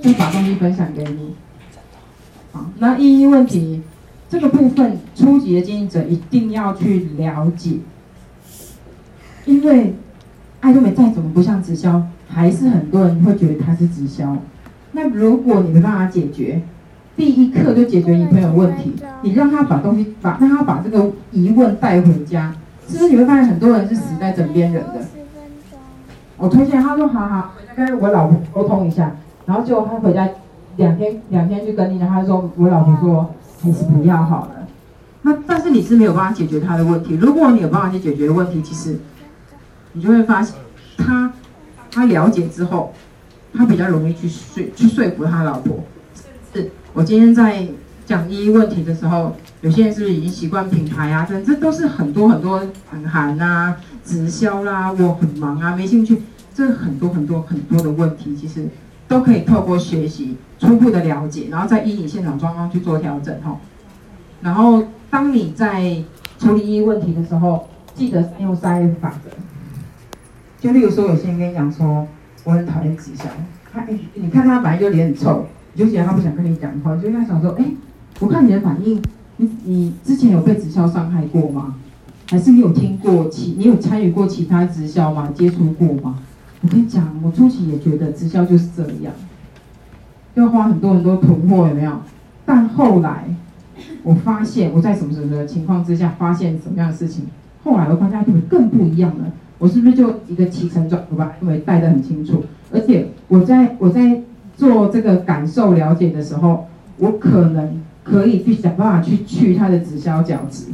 就把东西分享给你。好，那一一问题这个部分，初级的经营者一定要去了解，因为爱多美再怎么不像直销。还是很多人会觉得它是直销，那如果你没办法解决，第一课就解决你朋友问题，你让他把东西把让他把这个疑问带回家，是不是你会发现很多人是死在枕边人的？我推荐他说好好，跟我老婆沟通一下，然后结果他回家两天两天就跟你讲，他说我老婆说还是不要好了。那但是你是没有办法解决他的问题，如果你有办法去解决问题，其实你就会发现他。他了解之后，他比较容易去说去说服他老婆。是我今天在讲一问题的时候，有些人是不是已经习惯品牌啊？这这都是很多很多很寒啊，直销啦，我很忙啊，没兴趣。这很多很多很多的问题，其实都可以透过学习初步的了解，然后再依你现场状况去做调整哈。然后当你在处理一问题的时候，记得用三 F 法则。就例如说，有些人跟你讲说，我很讨厌直销，他哎，你看他本来就脸很臭，你就觉得他不想跟你讲话，就跟他想说，哎，我看你的反应，你你之前有被直销伤害过吗？还是你有听过其，你有参与过其他直销吗？接触过吗？我跟你讲，我初期也觉得直销就是这样，要花很多很多囤货，有没有？但后来我发现，我在什么什么的情况之下发现什么样的事情，后来我发现他们更不一样了。我是不是就一个起承转合吧？因为带得很清楚，而且我在我在做这个感受了解的时候，我可能可以去想办法去去他的直销角质，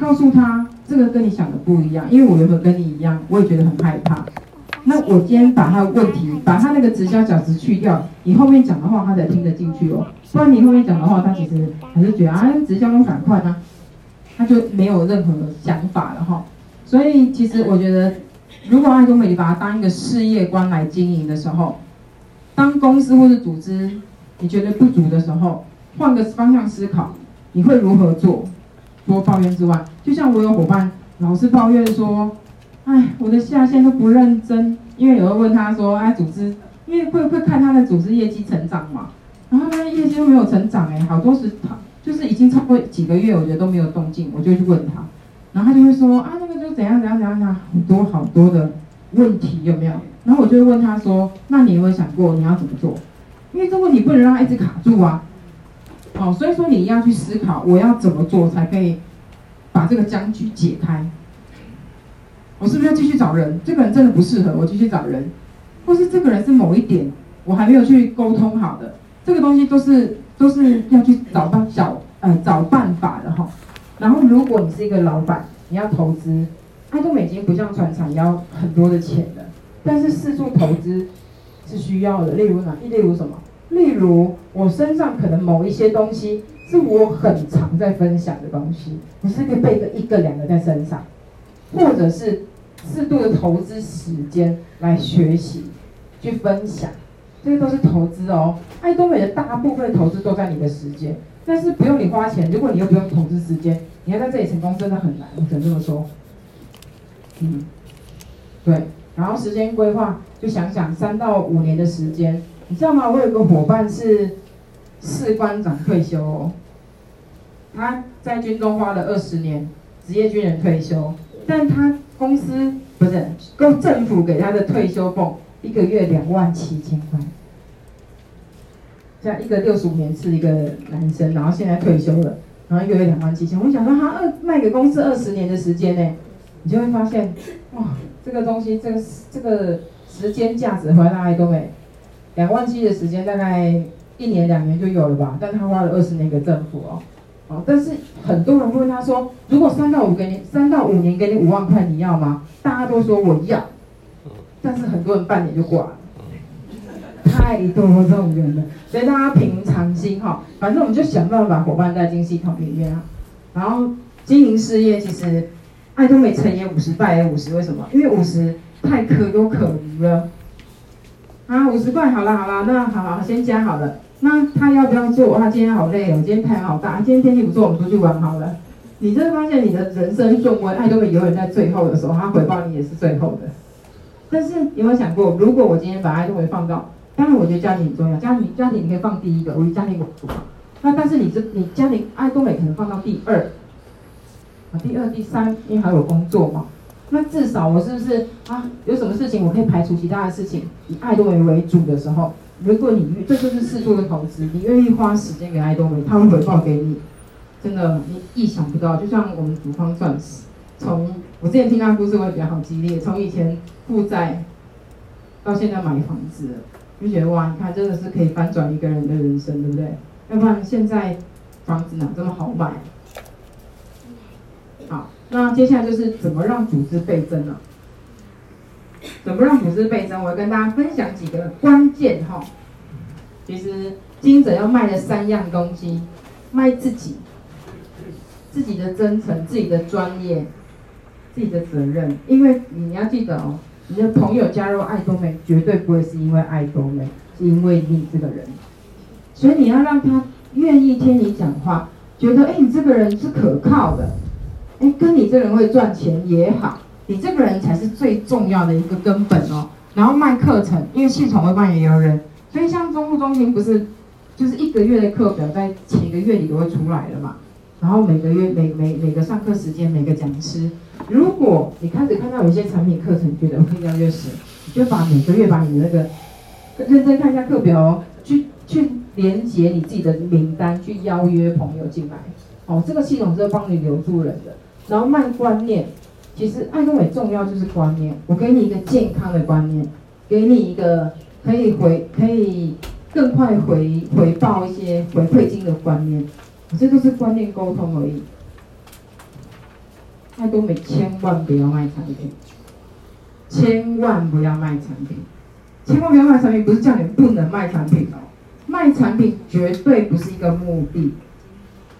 告诉他这个跟你想的不一样，因为我原本跟你一样，我也觉得很害怕。那我今天把他的问题，把他那个直销角质去掉，你后面讲的话他才听得进去哦。不然你后面讲的话，他其实还是觉得啊，直销都赶快啊，他就没有任何想法了哈。所以其实我觉得。如果爱多美你把它当一个事业观来经营的时候，当公司或是组织你觉得不足的时候，换个方向思考，你会如何做？多抱怨之外，就像我有伙伴老是抱怨说，哎，我的下线都不认真，因为有人问他说，哎，组织，因为会会看他的组织业绩成长嘛，然后他的业绩都没有成长，哎，好多时他就是已经超过几个月，我觉得都没有动静，我就去问他。然后他就会说啊，那个就怎样怎样怎样怎样，很多好多的问题有没有？然后我就会问他说，那你有没有想过你要怎么做？因为这问题不能让他一直卡住啊。好，所以说你要去思考，我要怎么做才可以把这个僵局解开？我是不是要继续找人？这个人真的不适合我继续找人，或是这个人是某一点我还没有去沟通好的，这个东西都是都是要去找办小呃找办法的哈。然后，如果你是一个老板，你要投资，爱多美已经不像传产要很多的钱了。但是四处投资，是需要的。例如哪？例如什么？例如我身上可能某一些东西是我很常在分享的东西，你是可以备个一个两个在身上，或者是适度的投资时间来学习、去分享，这些都是投资哦。爱多美的大部分投资都在你的时间，但是不用你花钱，如果你又不用投资时间，你要在这里成功真的很难，我只能这么说。嗯，对。然后时间规划，就想想三到五年的时间，你知道吗？我有个伙伴是士官长退休哦，他在军中花了二十年，职业军人退休，但他公司不是够政府给他的退休俸一个月两万七千块，这样一个六十五年是一个男生，然后现在退休了，然后一个月两万七千，我想说他二卖给公司二十年的时间呢，你就会发现哇。这个东西，这个这个时间价值回来爱多美，两万七的时间大概一年两年就有了吧，但他花了二十年给政府哦，哦，但是很多人会问他说，如果三到五给你三到五年给你五万块，你要吗？大家都说我要，但是很多人半年就挂了，太多这种人了，所以大家平常心哈，反正我们就想办法伙伴带进系统里面啊，然后经营事业其实。爱多美成也五十，败也五十，为什么？因为五十太可有可无了。啊，五十块好了好了，那好好先加好了。那他要不要做？他今天好累哦，今天太阳好大，今天天气不错，我们出去玩好了。你就会发现你的人生重温，爱多美永远在最后的时候，他回报你也是最后的。但是有没有想过，如果我今天把爱多美放到，当然我觉得家庭很重要，家庭家庭你可以放第一个，我以家庭为主。那但是你这你家庭爱多美可能放到第二啊。第二、第三，因为还有工作嘛，那至少我是不是啊？有什么事情我可以排除其他的事情，以爱多维为主的时候，如果你这就是适度的投资，你愿意花时间给爱多维，他会回报给你，真的你意想不到。就像我们主方钻石，从我之前听他故事，我也觉得好激烈，从以前负债到现在买房子，就觉得哇，你看真的是可以翻转一个人的人生，对不对？要不然现在房子哪这么好买？那接下来就是怎么让组织倍增呢？怎么让组织倍增？我要跟大家分享几个关键哈。其实经营者要卖的三样东西，卖自己，自己的真诚，自己的专业，自己的责任。因为你要记得哦，你的朋友加入爱多美，绝对不会是因为爱多美，是因为你这个人。所以你要让他愿意听你讲话，觉得哎，你这个人是可靠的。哎，跟你这人会赚钱也好，你这个人才是最重要的一个根本哦。然后卖课程，因为系统会帮你留人，所以像中部中心不是，就是一个月的课表在前一个月里都会出来了嘛。然后每个月每每每个上课时间，每个讲师，如果你开始看到有一些产品课程觉得会要越时，你就把每个月把你的那个认真看一下课表哦，去去连接你自己的名单，去邀约朋友进来。哦，这个系统是帮你留住人的。然后卖观念，其实爱多美重要就是观念。我给你一个健康的观念，给你一个可以回可以更快回回报一些回馈金的观念，这都是观念沟通而已。爱多美千万不要卖产品，千万不要卖产品，千万不要卖产品，不是叫你不能卖产品哦，卖产品绝对不是一个目的，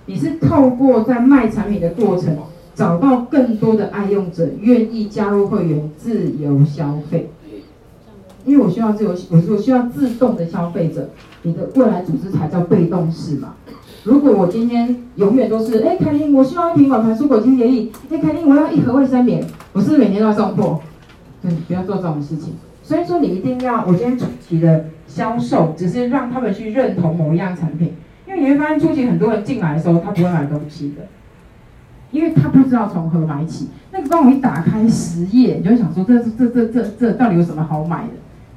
你是透过在卖产品的过程。找到更多的爱用者愿意加入会员，自由消费。因为我需要自由，我我需要自动的消费者，你的未来组织才叫被动式嘛。如果我今天永远都是，哎，凯琳，我需要一瓶碗盘蔬果清洁液，哎，凯琳，我要一盒卫生棉，我是不是每天都要送货？对，不要做这种事情。所以说，你一定要，我今天初期的销售，只是让他们去认同某一样产品，因为你会发现初期很多人进来的时候，他不会买东西的。因为他不知道从何买起，那个帮我一打开十页，你就想说这这这这这这到底有什么好买的？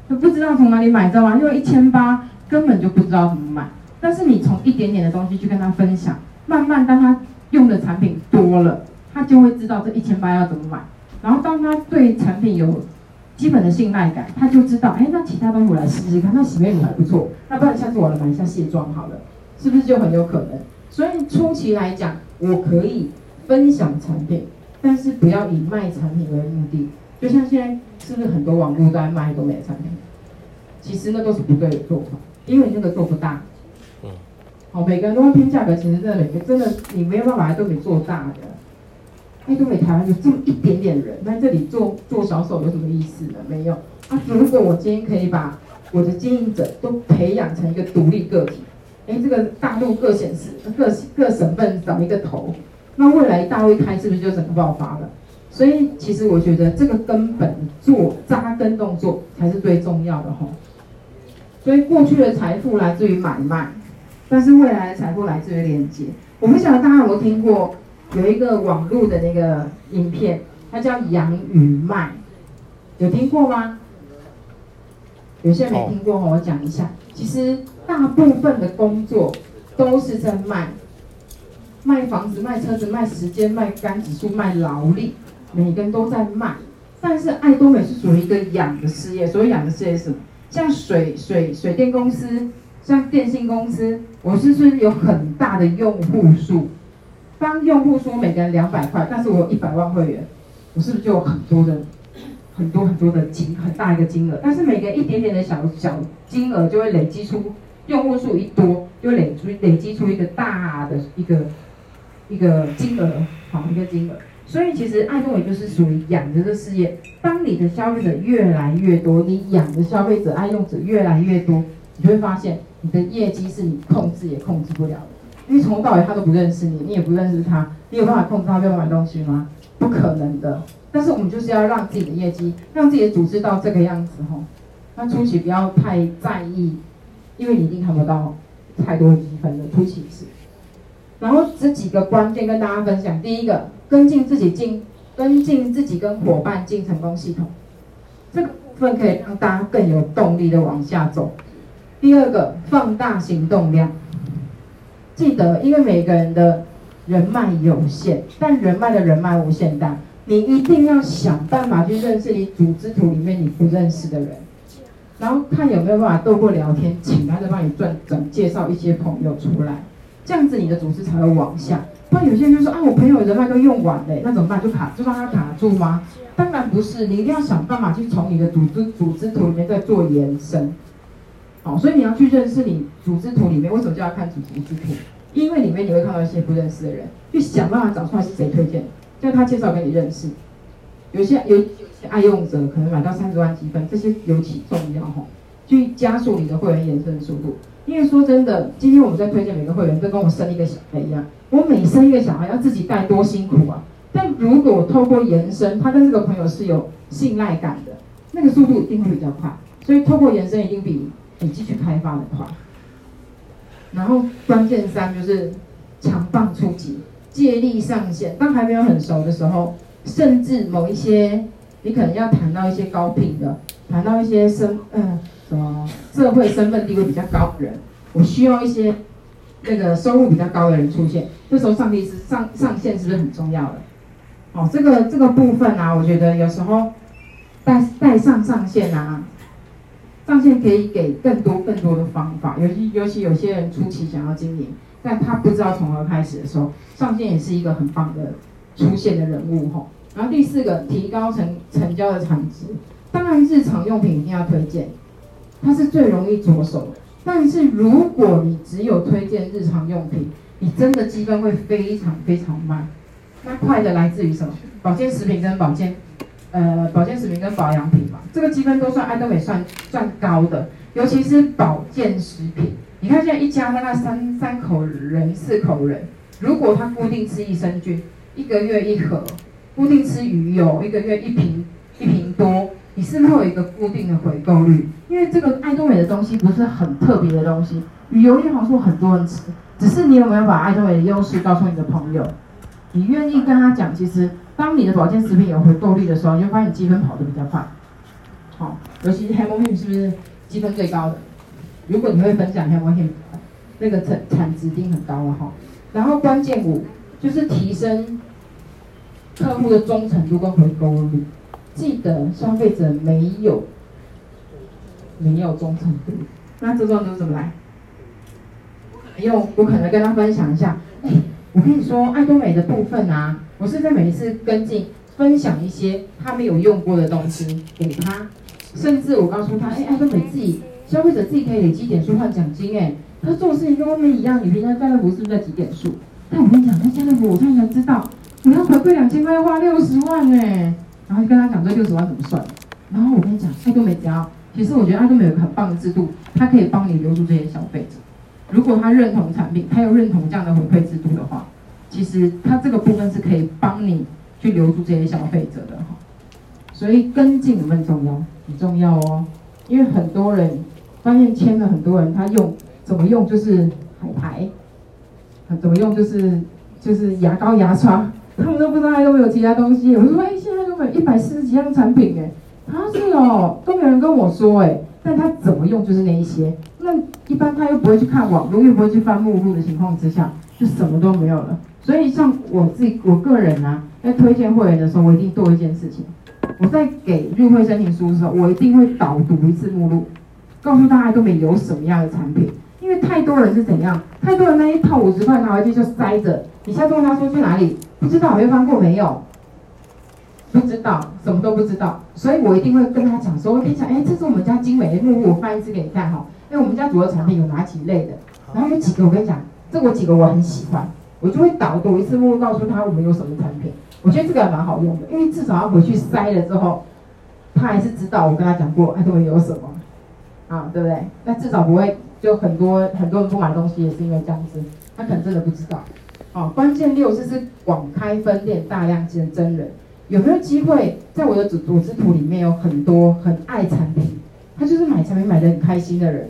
他不知道从哪里买，知道吗？因为一千八根本就不知道怎么买。但是你从一点点的东西去跟他分享，慢慢当他用的产品多了，他就会知道这一千八要怎么买。然后当他对产品有基本的信赖感，他就知道，哎，那其他东西我来试试看，那洗面乳还不错，那不然下次我来买一下卸妆好了，是不是就很有可能？所以初期来讲，我可以。分享产品，但是不要以卖产品为目的。就像现在，是不是很多网络都在卖爱多美的产品？其实那都是不对的做法，因为你那个做不大。嗯。好，每个人都会拼价格，其实真的每个真的你没有办法都给做大的。爱多美台湾就这么一点点人，在这里做做销售有什么意思呢？没有。啊，如果我今天可以把我的经营者都培养成一个独立个体，哎，这个大陆各省市、各各省份找一个头，那未来大陆一开是不是就整个爆发了？所以其实我觉得这个根本做扎根动作才是最重要的吼。所以过去的财富来自于买卖，但是未来的财富来自于连接。我不晓得大家有没有听过有一个网络的那个影片，它叫杨与卖，有听过吗？有些人没听过，我讲一下。其实大部分的工作都是在卖，卖房子、卖车子、卖时间、卖肝指数、卖劳力。每个人都在卖，但是爱多美是属于一个养的事业。所谓养的事业是什么？像水水水电公司，像电信公司，我是不是有很大的用户数？当用户说每个人两百块，但是我有一百万会员，我是不是就有很多的很多很多的金很大一个金额？但是每个一点点的小小金额，就会累积出用户数一多，就累积累积出一个大的一个一个金额，好一个金额。所以其实爱多美就是属于养着的事业。当你的消费者越来越多，你养的消费者、爱用者越来越多，你就会发现你的业绩是你控制也控制不了的。因为从头到尾他都不认识你，你也不认识他，你有办法控制他不要买东西吗？不可能的。但是我们就是要让自己的业绩，让自己的组织到这个样子吼。那初期不要太在意，因为你一定看不到太多积分的初期是。然后这几个关键跟大家分享，第一个。跟进自己进，跟进自己跟伙伴进成功系统，这个部分可以让大家更有动力的往下走。第二个，放大行动量。记得，因为每个人的人脉有限，但人脉的人脉无限大，你一定要想办法去认识你组织图里面你不认识的人，然后看有没有办法透过聊天，请他再帮你转转介绍一些朋友出来，这样子你的组织才会往下。那有些人就说啊，我朋友人脉都用完了，那怎么办？就卡，就让他卡住吗？当然不是，你一定要想办法去从你的组织组织图里面再做延伸。好，所以你要去认识你组织图里面，为什么就要看组织图？因为里面你会看到一些不认识的人，去想办法找出来是谁推荐，叫他介绍给你认识。有些有有些爱用者可能买到三十万积分，这些尤其重要哈，去加速你的会员延伸的速度。因为说真的，今天我们在推荐每个会员，都跟我生一个小孩一样。我每生一个小孩，要自己带多辛苦啊！但如果透过延伸，他跟这个朋友是有信赖感的，那个速度一定会比较快。所以透过延伸，一定比你继续开发的快。然后关键三就是强棒出击，借力上线。当还没有很熟的时候，甚至某一些你可能要谈到一些高聘的，谈到一些生嗯什么社会身份地位比较高的人，我需要一些。那个收入比较高的人出现，这时候上帝是上上线是不是很重要的？哦，这个这个部分啊，我觉得有时候带带上上线啊，上线可以给更多更多的方法，尤其尤其有些人初期想要经营，但他不知道从何开始的时候，上线也是一个很棒的出现的人物吼。然后第四个，提高成成交的产值，当然日常用品一定要推荐，它是最容易着手的。但是如果你只有推荐日常用品，你真的积分会非常非常慢。那快的来自于什么？保健食品跟保健，呃，保健食品跟保养品嘛，这个积分都算安德美算算高的，尤其是保健食品。你看现在一家大概三三口人、四口人，如果他固定吃益生菌，一个月一盒；固定吃鱼油，一个月一瓶一瓶多。你是不是会有一个固定的回购率？因为这个爱多美的东西不是很特别的东西，鱼油叶黄素很多人吃，只是你有没有把爱多美的优势告诉你的朋友？你愿意跟他讲，其实当你的保健食品有回购率的时候，你就发现积分跑得比较快。好，尤其是 Hemohim 是不是积分最高的？如果你会分享 Hemohim，那个产产值一定很高了哈。然后关键五就是提升客户的忠诚度跟回购率。记得消费者没有没有忠诚度，那这种都怎么来？用我可能跟他分享一下，哎，我跟你说，爱多美的部分啊，我是在每一次跟进分享一些他没有用过的东西给他，甚至我告诉他，哎，爱多美自己消费者自己可以累积点数换奖金，哎，他做事情跟外面一样，你平常家乐福是不是在积点数？但我跟你讲，在家乐福我突然知道，你要回馈两千块要花六十万哎，然后就跟他讲这六十万怎么算，然后我跟你讲，爱多美只要，其实我觉得爱多美有个很棒的制度，它可以帮你留住这些消费者。如果他认同产品，他又认同这样的回馈制度的话，其实他这个部分是可以帮你去留住这些消费者的哈。所以跟进有没有很重要？很重要哦，因为很多人发现签了很多人，他用怎么用就是海苔，怎么用就是就是牙膏牙刷，他们都不知道还有没有其他东西。我说哎，现在都没有一百四十几样产品哎，他是哦，都没有人跟我说哎，但他怎么用就是那一些。那一般他又不会去看网，络，又不会去翻目录的情况之下，就什么都没有了。所以像我自己我个人啊，在推荐会员的时候，我一定做一件事情。我在给入会申请书的时候，我一定会导读一次目录，告诉大家都没有什么样的产品。因为太多人是怎样，太多人那一套五十块拿回去就塞着，你下次问他说去哪里，不知道，没翻过没有。不知道，什么都不知道，所以我一定会跟他讲说，我跟你讲，哎，这是我们家精美的目录，我翻一次给你看哈。因为我们家主要产品有哪几类的，然后有几个我跟你讲，这我几个我很喜欢，我就会导读一次目录，告诉他我们有什么产品。我觉得这个还蛮好用的，因为至少他回去筛了之后，他还是知道我跟他讲过爱多美有什么，啊，对不对？那至少不会就很多很多人不买东西也是因为这样子，他可能真的不知道。好，关键六是是广开分店，大量见真人。有没有机会在我的组组织图里面有很多很爱产品，他就是买产品买得很开心的人，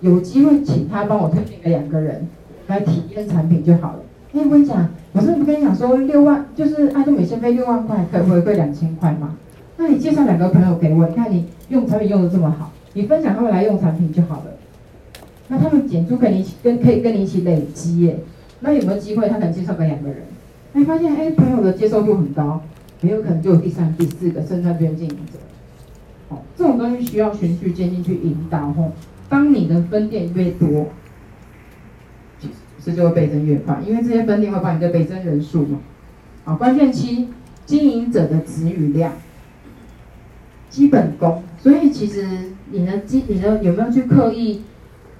有机会请他帮我推荐给两个人来体验产品就好了。因为我跟你讲，我是不跟你讲说六万就是爱多美先飞六万块可以回馈两千块嘛？那你介绍两个朋友给我，你看你用产品用得这么好，你分享他们来用产品就好了。那他们减租跟你跟可以跟你一起累积耶，那有没有机会他可能介绍给两个人？哎，发现哎，朋友的接受度很高，很有可能就有第三、第四个，甚至变经营者。哦，这种东西需要循序渐进去引导。吼，当你的分店越多，其实就会倍增越快，因为这些分店会帮你的倍增人数嘛。好，关键期经营者的质与量，基本功。所以其实你的经，你的有没有去刻意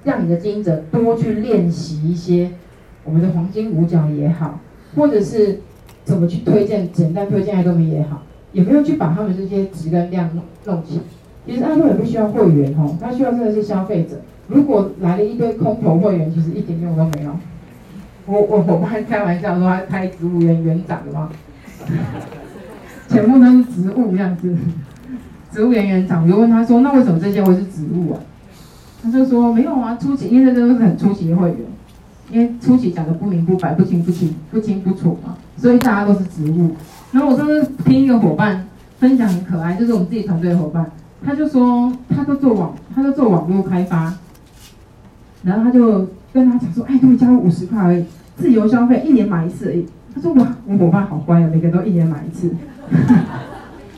让你的经营者多去练习一些我们的黄金五角也好。或者是怎么去推荐，简单推荐爱多美也好，有没有去把他们这些值跟量弄弄起？其实爱多美不需要会员哦，他需要真的是消费者。如果来了一堆空头会员，其实一点用都没有。我我伙伴开玩笑说他开植物园园长的嘛，全部都是植物这样子。植物园园长，我就问他说，那为什么这些会是植物啊？他就说没有啊，初期因为这都是很初期的会员。因为初期讲的不明不白、不清不清、不清不楚嘛，所以大家都是植物。然后我上次听一个伙伴分享很可爱，就是我们自己团队的伙伴，他就说他都做网，他都做网络开发，然后他就跟他讲说，哎，给你交五十块而已，自由消费，一年买一次而已。他说哇，我伙伴好乖啊，每个都一年买一次。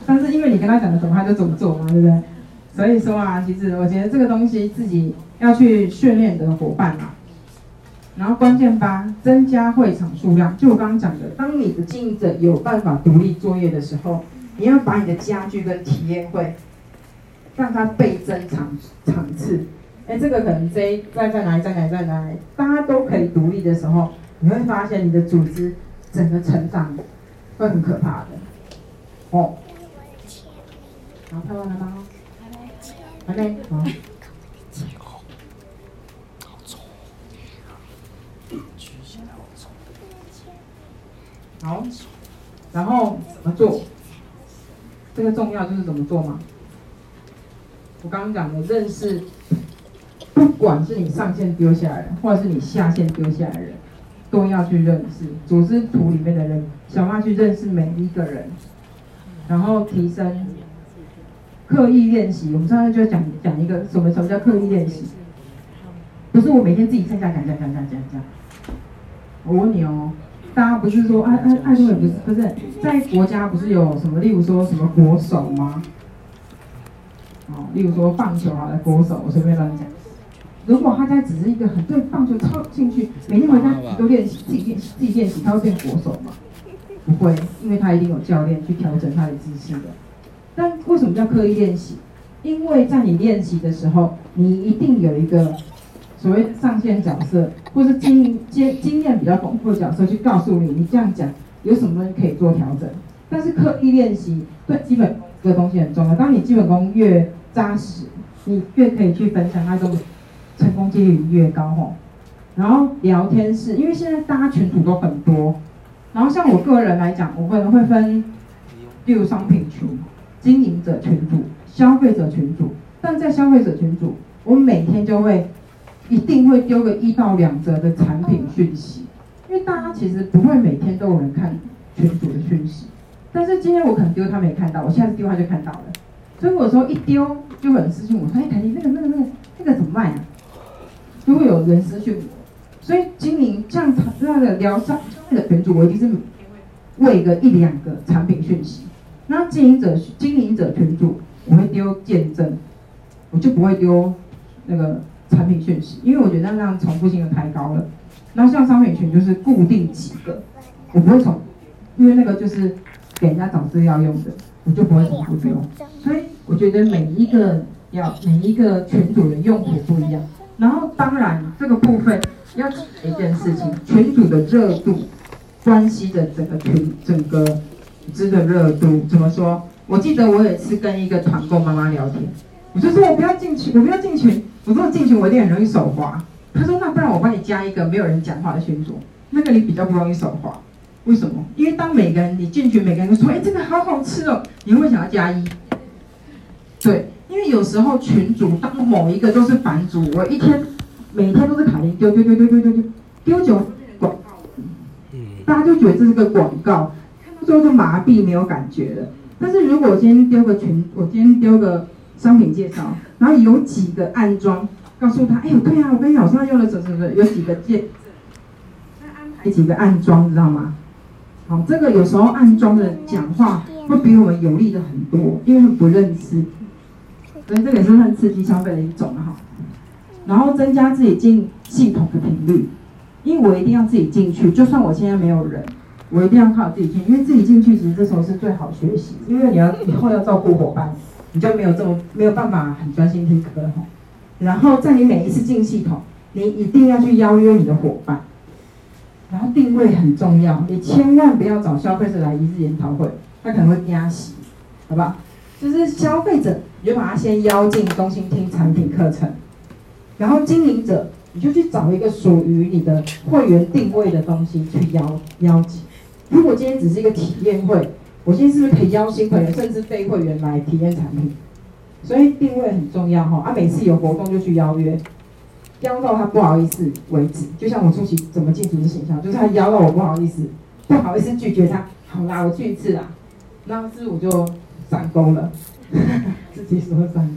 但是因为你跟他讲的什么，他就怎么做嘛，对不对？所以说啊，其实我觉得这个东西自己要去训练的伙伴啊。然后关键八，增加会场数量。就我刚刚讲的，当你的经营者有办法独立作业的时候，你要把你的家具跟体验会，让它倍增场场次。哎，这个可能在在在哪里，在哪里，在哪里，大家都可以独立的时候，你会发现你的组织整个成长会很可怕的。哦，好，拍完了吗？还没，好。好，然后怎么做？这个重要就是怎么做嘛。我刚刚讲的认识，不管是你上线丢下来，或者是你下线丢下来的人，都要去认识组织图里面的人，想办法去认识每一个人，然后提升，刻意练习。我们上次就讲讲一个什么什么叫刻意练习？不是我每天自己在家讲讲讲讲讲讲。我问你哦。大家不是说爱爱爱多美不是不是在国家不是有什么，例如说什么国手吗？哦，例如说棒球啊的国手，我随便乱讲。如果他家只是一个很对棒球超兴趣，每天回家都练习自己练自己练习，他会变国手吗？不会，因为他一定有教练去调整他的姿势的。但为什么叫刻意练习？因为在你练习的时候，你一定有一个所谓上线角色，或是经经经验比较丰富的角色去告诉你，你这样讲有什么东西可以做调整。但是刻意练习对基本功这个东西很重要。当你基本功越扎实，你越可以去分享，那种成功几率越高吼。然后聊天室，因为现在大家群组都很多，然后像我个人来讲，我可能会分，例如商品群、经营者群组、消费者群组。但在消费者群组，我每天就会一定会丢个一到两折的产品讯息，因为大家其实不会每天都有人看群组的讯息。但是今天我可能丢他没看到，我下次丢他就看到了。所以我说一丢就有人私讯我说：“哎，凯婷，那个、那个、那个、那个怎么卖啊？”就会有人私讯我。所以经营这样那个聊商消费者群组，我一定是喂个一两个产品讯息。那经营者经营者群组，我会丢见证，我就不会丢那个产品讯息，因为我觉得那样重复性的太高了。然后像商品群就是固定几个，我不会重，因为那个就是。给人家找资料用的，我就不会重复用。所以我觉得每一个要每一个群组的用途不一样。然后当然这个部分要记一件事情，群组的热度关系着整个群整个组织的热度。怎么说？我记得我有一次跟一个团购妈妈聊天，我就说我不要进群，我不要进群。我说我进群我一定很容易手滑。他说那不然我帮你加一个没有人讲话的群组，那个你比较不容易手滑。为什么？因为当每个人你进去，每个人都说：“哎，这个好好吃哦！”你会想要加一。对，因为有时候群主当某一个都是版主，我一天每天都是卡丁丢丢丢丢丢丢丢丢久广告，大家就觉得这是个广告，看到最后就麻痹没有感觉了。但是如果我今天丢个群，我今天丢个商品介绍，然后有几个暗装，告诉他：“哎呦，对呀，我跟你讲，我上用了什么什么，有几个介，那几个暗装，知道吗？”好，这个有时候暗装的讲话会比我们有利的很多，因为不认识，所以这个也是很刺激消费的一种哈。然后增加自己进系统的频率，因为我一定要自己进去，就算我现在没有人，我一定要靠自己进，因为自己进去其实这时候是最好学习，因为你要以后要照顾伙伴，你就没有这么没有办法很专心听课哈。然后在你每一次进系统，你一定要去邀约你的伙伴。然后定位很重要，你千万不要找消费者来一日研讨会，他可能会压死，好不好？就是消费者，你就把他先邀进中心听产品课程，然后经营者，你就去找一个属于你的会员定位的东西去邀邀请。如果今天只是一个体验会，我今天是不是可以邀新会员甚至非会员来体验产品？所以定位很重要哈，啊，每次有活动就去邀约。邀到他不好意思为止，就像我初期怎么进组织形象，就是他邀到我不好意思，不好意思拒绝他，好啦，我去一次啦，那是不是我就上钩了，自己说算。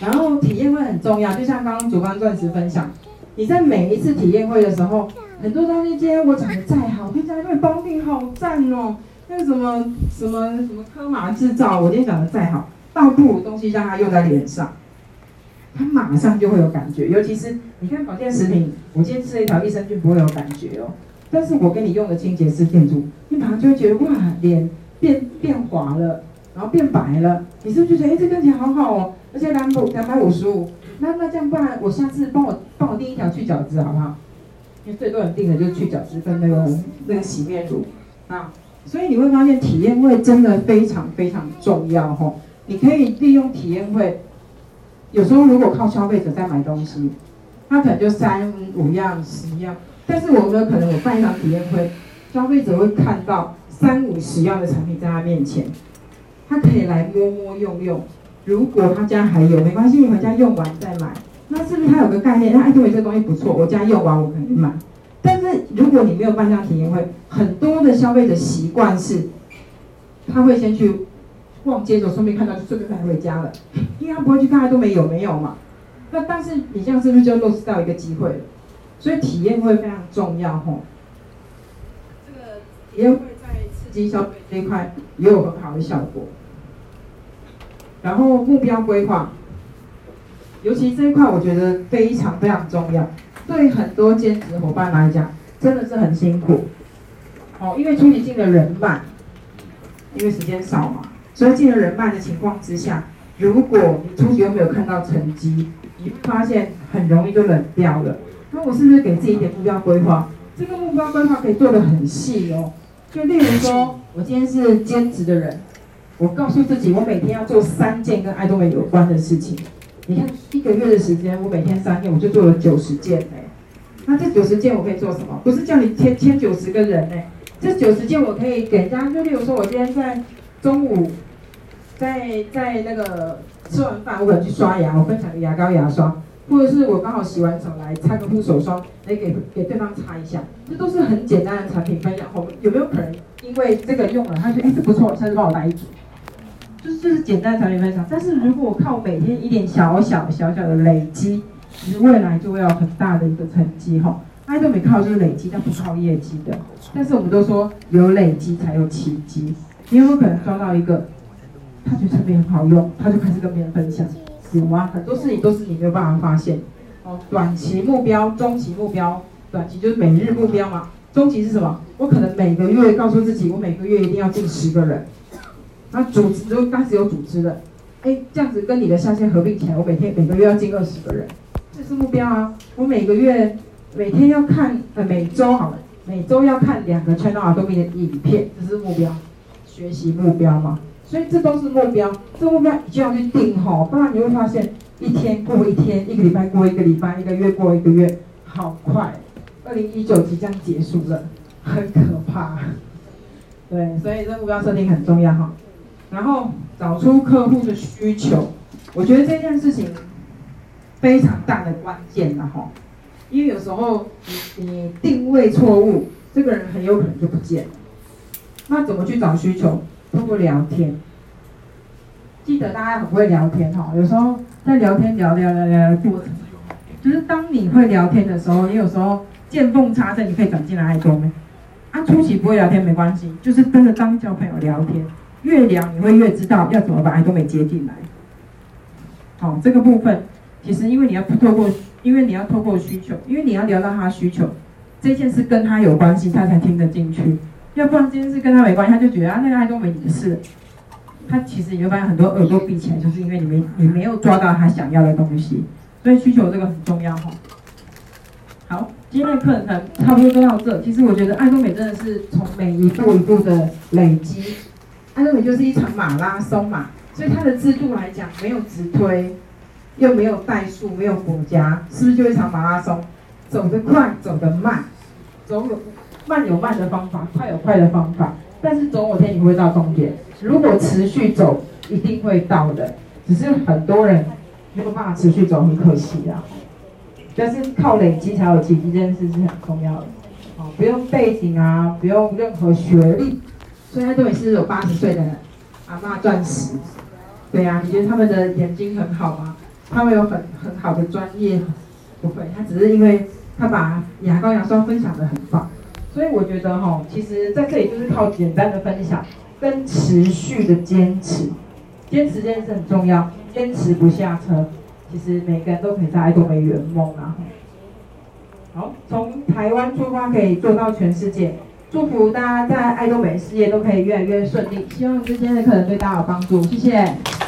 然后体验会很重要，就像刚刚主办钻石分享，你在每一次体验会的时候，很多东西今天我讲的再好，听起来因为包定好赞哦，那什么什么什么科马制造，我今天讲的再好，倒不如东西让它用在脸上。它马上就会有感觉，尤其是你看保健食品，我今天吃了一条益生菌不会有感觉？哦，但是我给你用的清洁式电阻，你马上就会觉？得哇，脸变变滑了，然后变白了，你是不是觉？得哎，这看起来好好哦？而且两百两百五十五，那那这样不然我下次帮我帮我订一条去角质好不好？因为最多人订的就是去角质跟那个那个洗面乳啊，所以你会发现体验会真的非常非常重要哈，你可以利用体验会。有时候如果靠消费者在买东西，他可能就三五样、十样，但是我们可能我办一场体验会，消费者会看到三五十样的产品在他面前，他可以来摸摸用用。如果他家还有，没关系，你回家用完再买。那是不是他有个概念？他哎，认为这东西不错，我家用完我可以买。但是如果你没有办这样体验会，很多的消费者习惯是，他会先去。逛街的时候顺便看到就顺便买回家了，因为他不会去看，他都没有没有嘛。那但是你这样是不是就落实到一个机会了？所以体验会非常重要吼。这个体验会在刺激消费这一块也有很好的效果。然后目标规划，尤其这一块我觉得非常非常重要，对很多兼职伙伴来讲真的是很辛苦。哦，因为初级进的人慢，因为时间少嘛。所以进了人脉的情况之下，如果你初期又没有看到成绩，你会发现很容易就冷掉了。那我是不是给自己一点目标规划？这个目标规划可以做得很细哦。就例如说，我今天是兼职的人，我告诉自己，我每天要做三件跟爱多美有关的事情。你看一个月的时间，我每天三天，我就做了九十件哎。那这九十件我可以做什么？不是叫你签签九十个人哎，这九十件我可以给人家。就例如说，我今天在中午，在在那个吃完饭，我可能去刷牙，我分享个牙膏、牙刷。或者是我刚好洗完手来擦个护手霜，来给给对方擦一下，这都是很简单的产品分享。后有没有可能因为这个用了，他觉得哎这不错，下次帮我带一组？就是就是简单的产品分享。但是如果我靠每天一点小小小小的累积，其实未来就会有很大的一个成绩哈。爱豆美靠就是累积，但不靠业绩的。但是我们都说有累积才有奇迹。你有没有可能抓到一个，他觉得产品很好用，他就开始跟别人分享？有啊？很多事情都是你没有办法发现。哦，短期目标、中期目标，短期就是每日目标嘛。中期是什么？我可能每个月告诉自己，我每个月一定要进十个人。那组织就当时有组织的。哎，这样子跟你的下线合并起来，我每天每个月要进二十个人，这是目标啊。我每个月每天要看，呃，每周好了，每周要看两个 channel 爱多美的影片，这是目标，学习目标嘛。所以这都是目标，这目标你就要去定好，不然你会发现一天过一天，一个礼拜过一个礼拜，一个月过一个月，好快，二零一九即将结束了，很可怕。对，所以这目标设定很重要哈。然后找出客户的需求，我觉得这件事情非常大的关键了哈，因为有时候你你定位错误，这个人很有可能就不见了。那怎么去找需求？通过聊天，记得大家很会聊天哈。有时候在聊天聊聊聊聊的过程，就是当你会聊天的时候，你有时候见缝插针，你可以转进来爱多美。啊，初期不会聊天没关系，就是跟着当交朋友聊天，越聊你会越知道要怎么把爱多美接进来。好，这个部分其实因为你要透过，因为你要透过需求，因为你要聊到他需求，这件事跟他有关系，他才听得进去。要不然这件事跟他没关系，他就觉得啊，那个爱多美你的事。他其实你会发现很多耳朵闭起来，就是因为你没你没有抓到他想要的东西。所以需求这个很重要哈。好，今天的课程差不多就到这。其实我觉得爱多美真的是从每一步一步的累积，爱多美就是一场马拉松嘛。所以它的制度来讲，没有直推，又没有代数，没有国家，是不是就一场马拉松？走得快，走得慢，走有。慢有慢的方法，快有快的方法，但是总有天你会到终点。如果持续走，一定会到的。只是很多人没有办法持续走，很可惜啊。但是靠累积才有奇迹，这件事是很重要的。哦，不用背景啊，不用任何学历。所以爱多美是有八十岁的阿嬷钻石。对啊，你觉得他们的眼睛很好吗？他们有很很好的专业？不会，他只是因为他把牙膏牙刷分享得很棒。所以我觉得哈，其实在这里就是靠简单的分享跟持续的坚持，坚持这件事很重要，坚持不下车，其实每个人都可以在爱多美圆梦啊。好，从台湾出发可以做到全世界，祝福大家在爱多美事业都可以越来越顺利，希望今天的课程对大家有帮助，谢谢。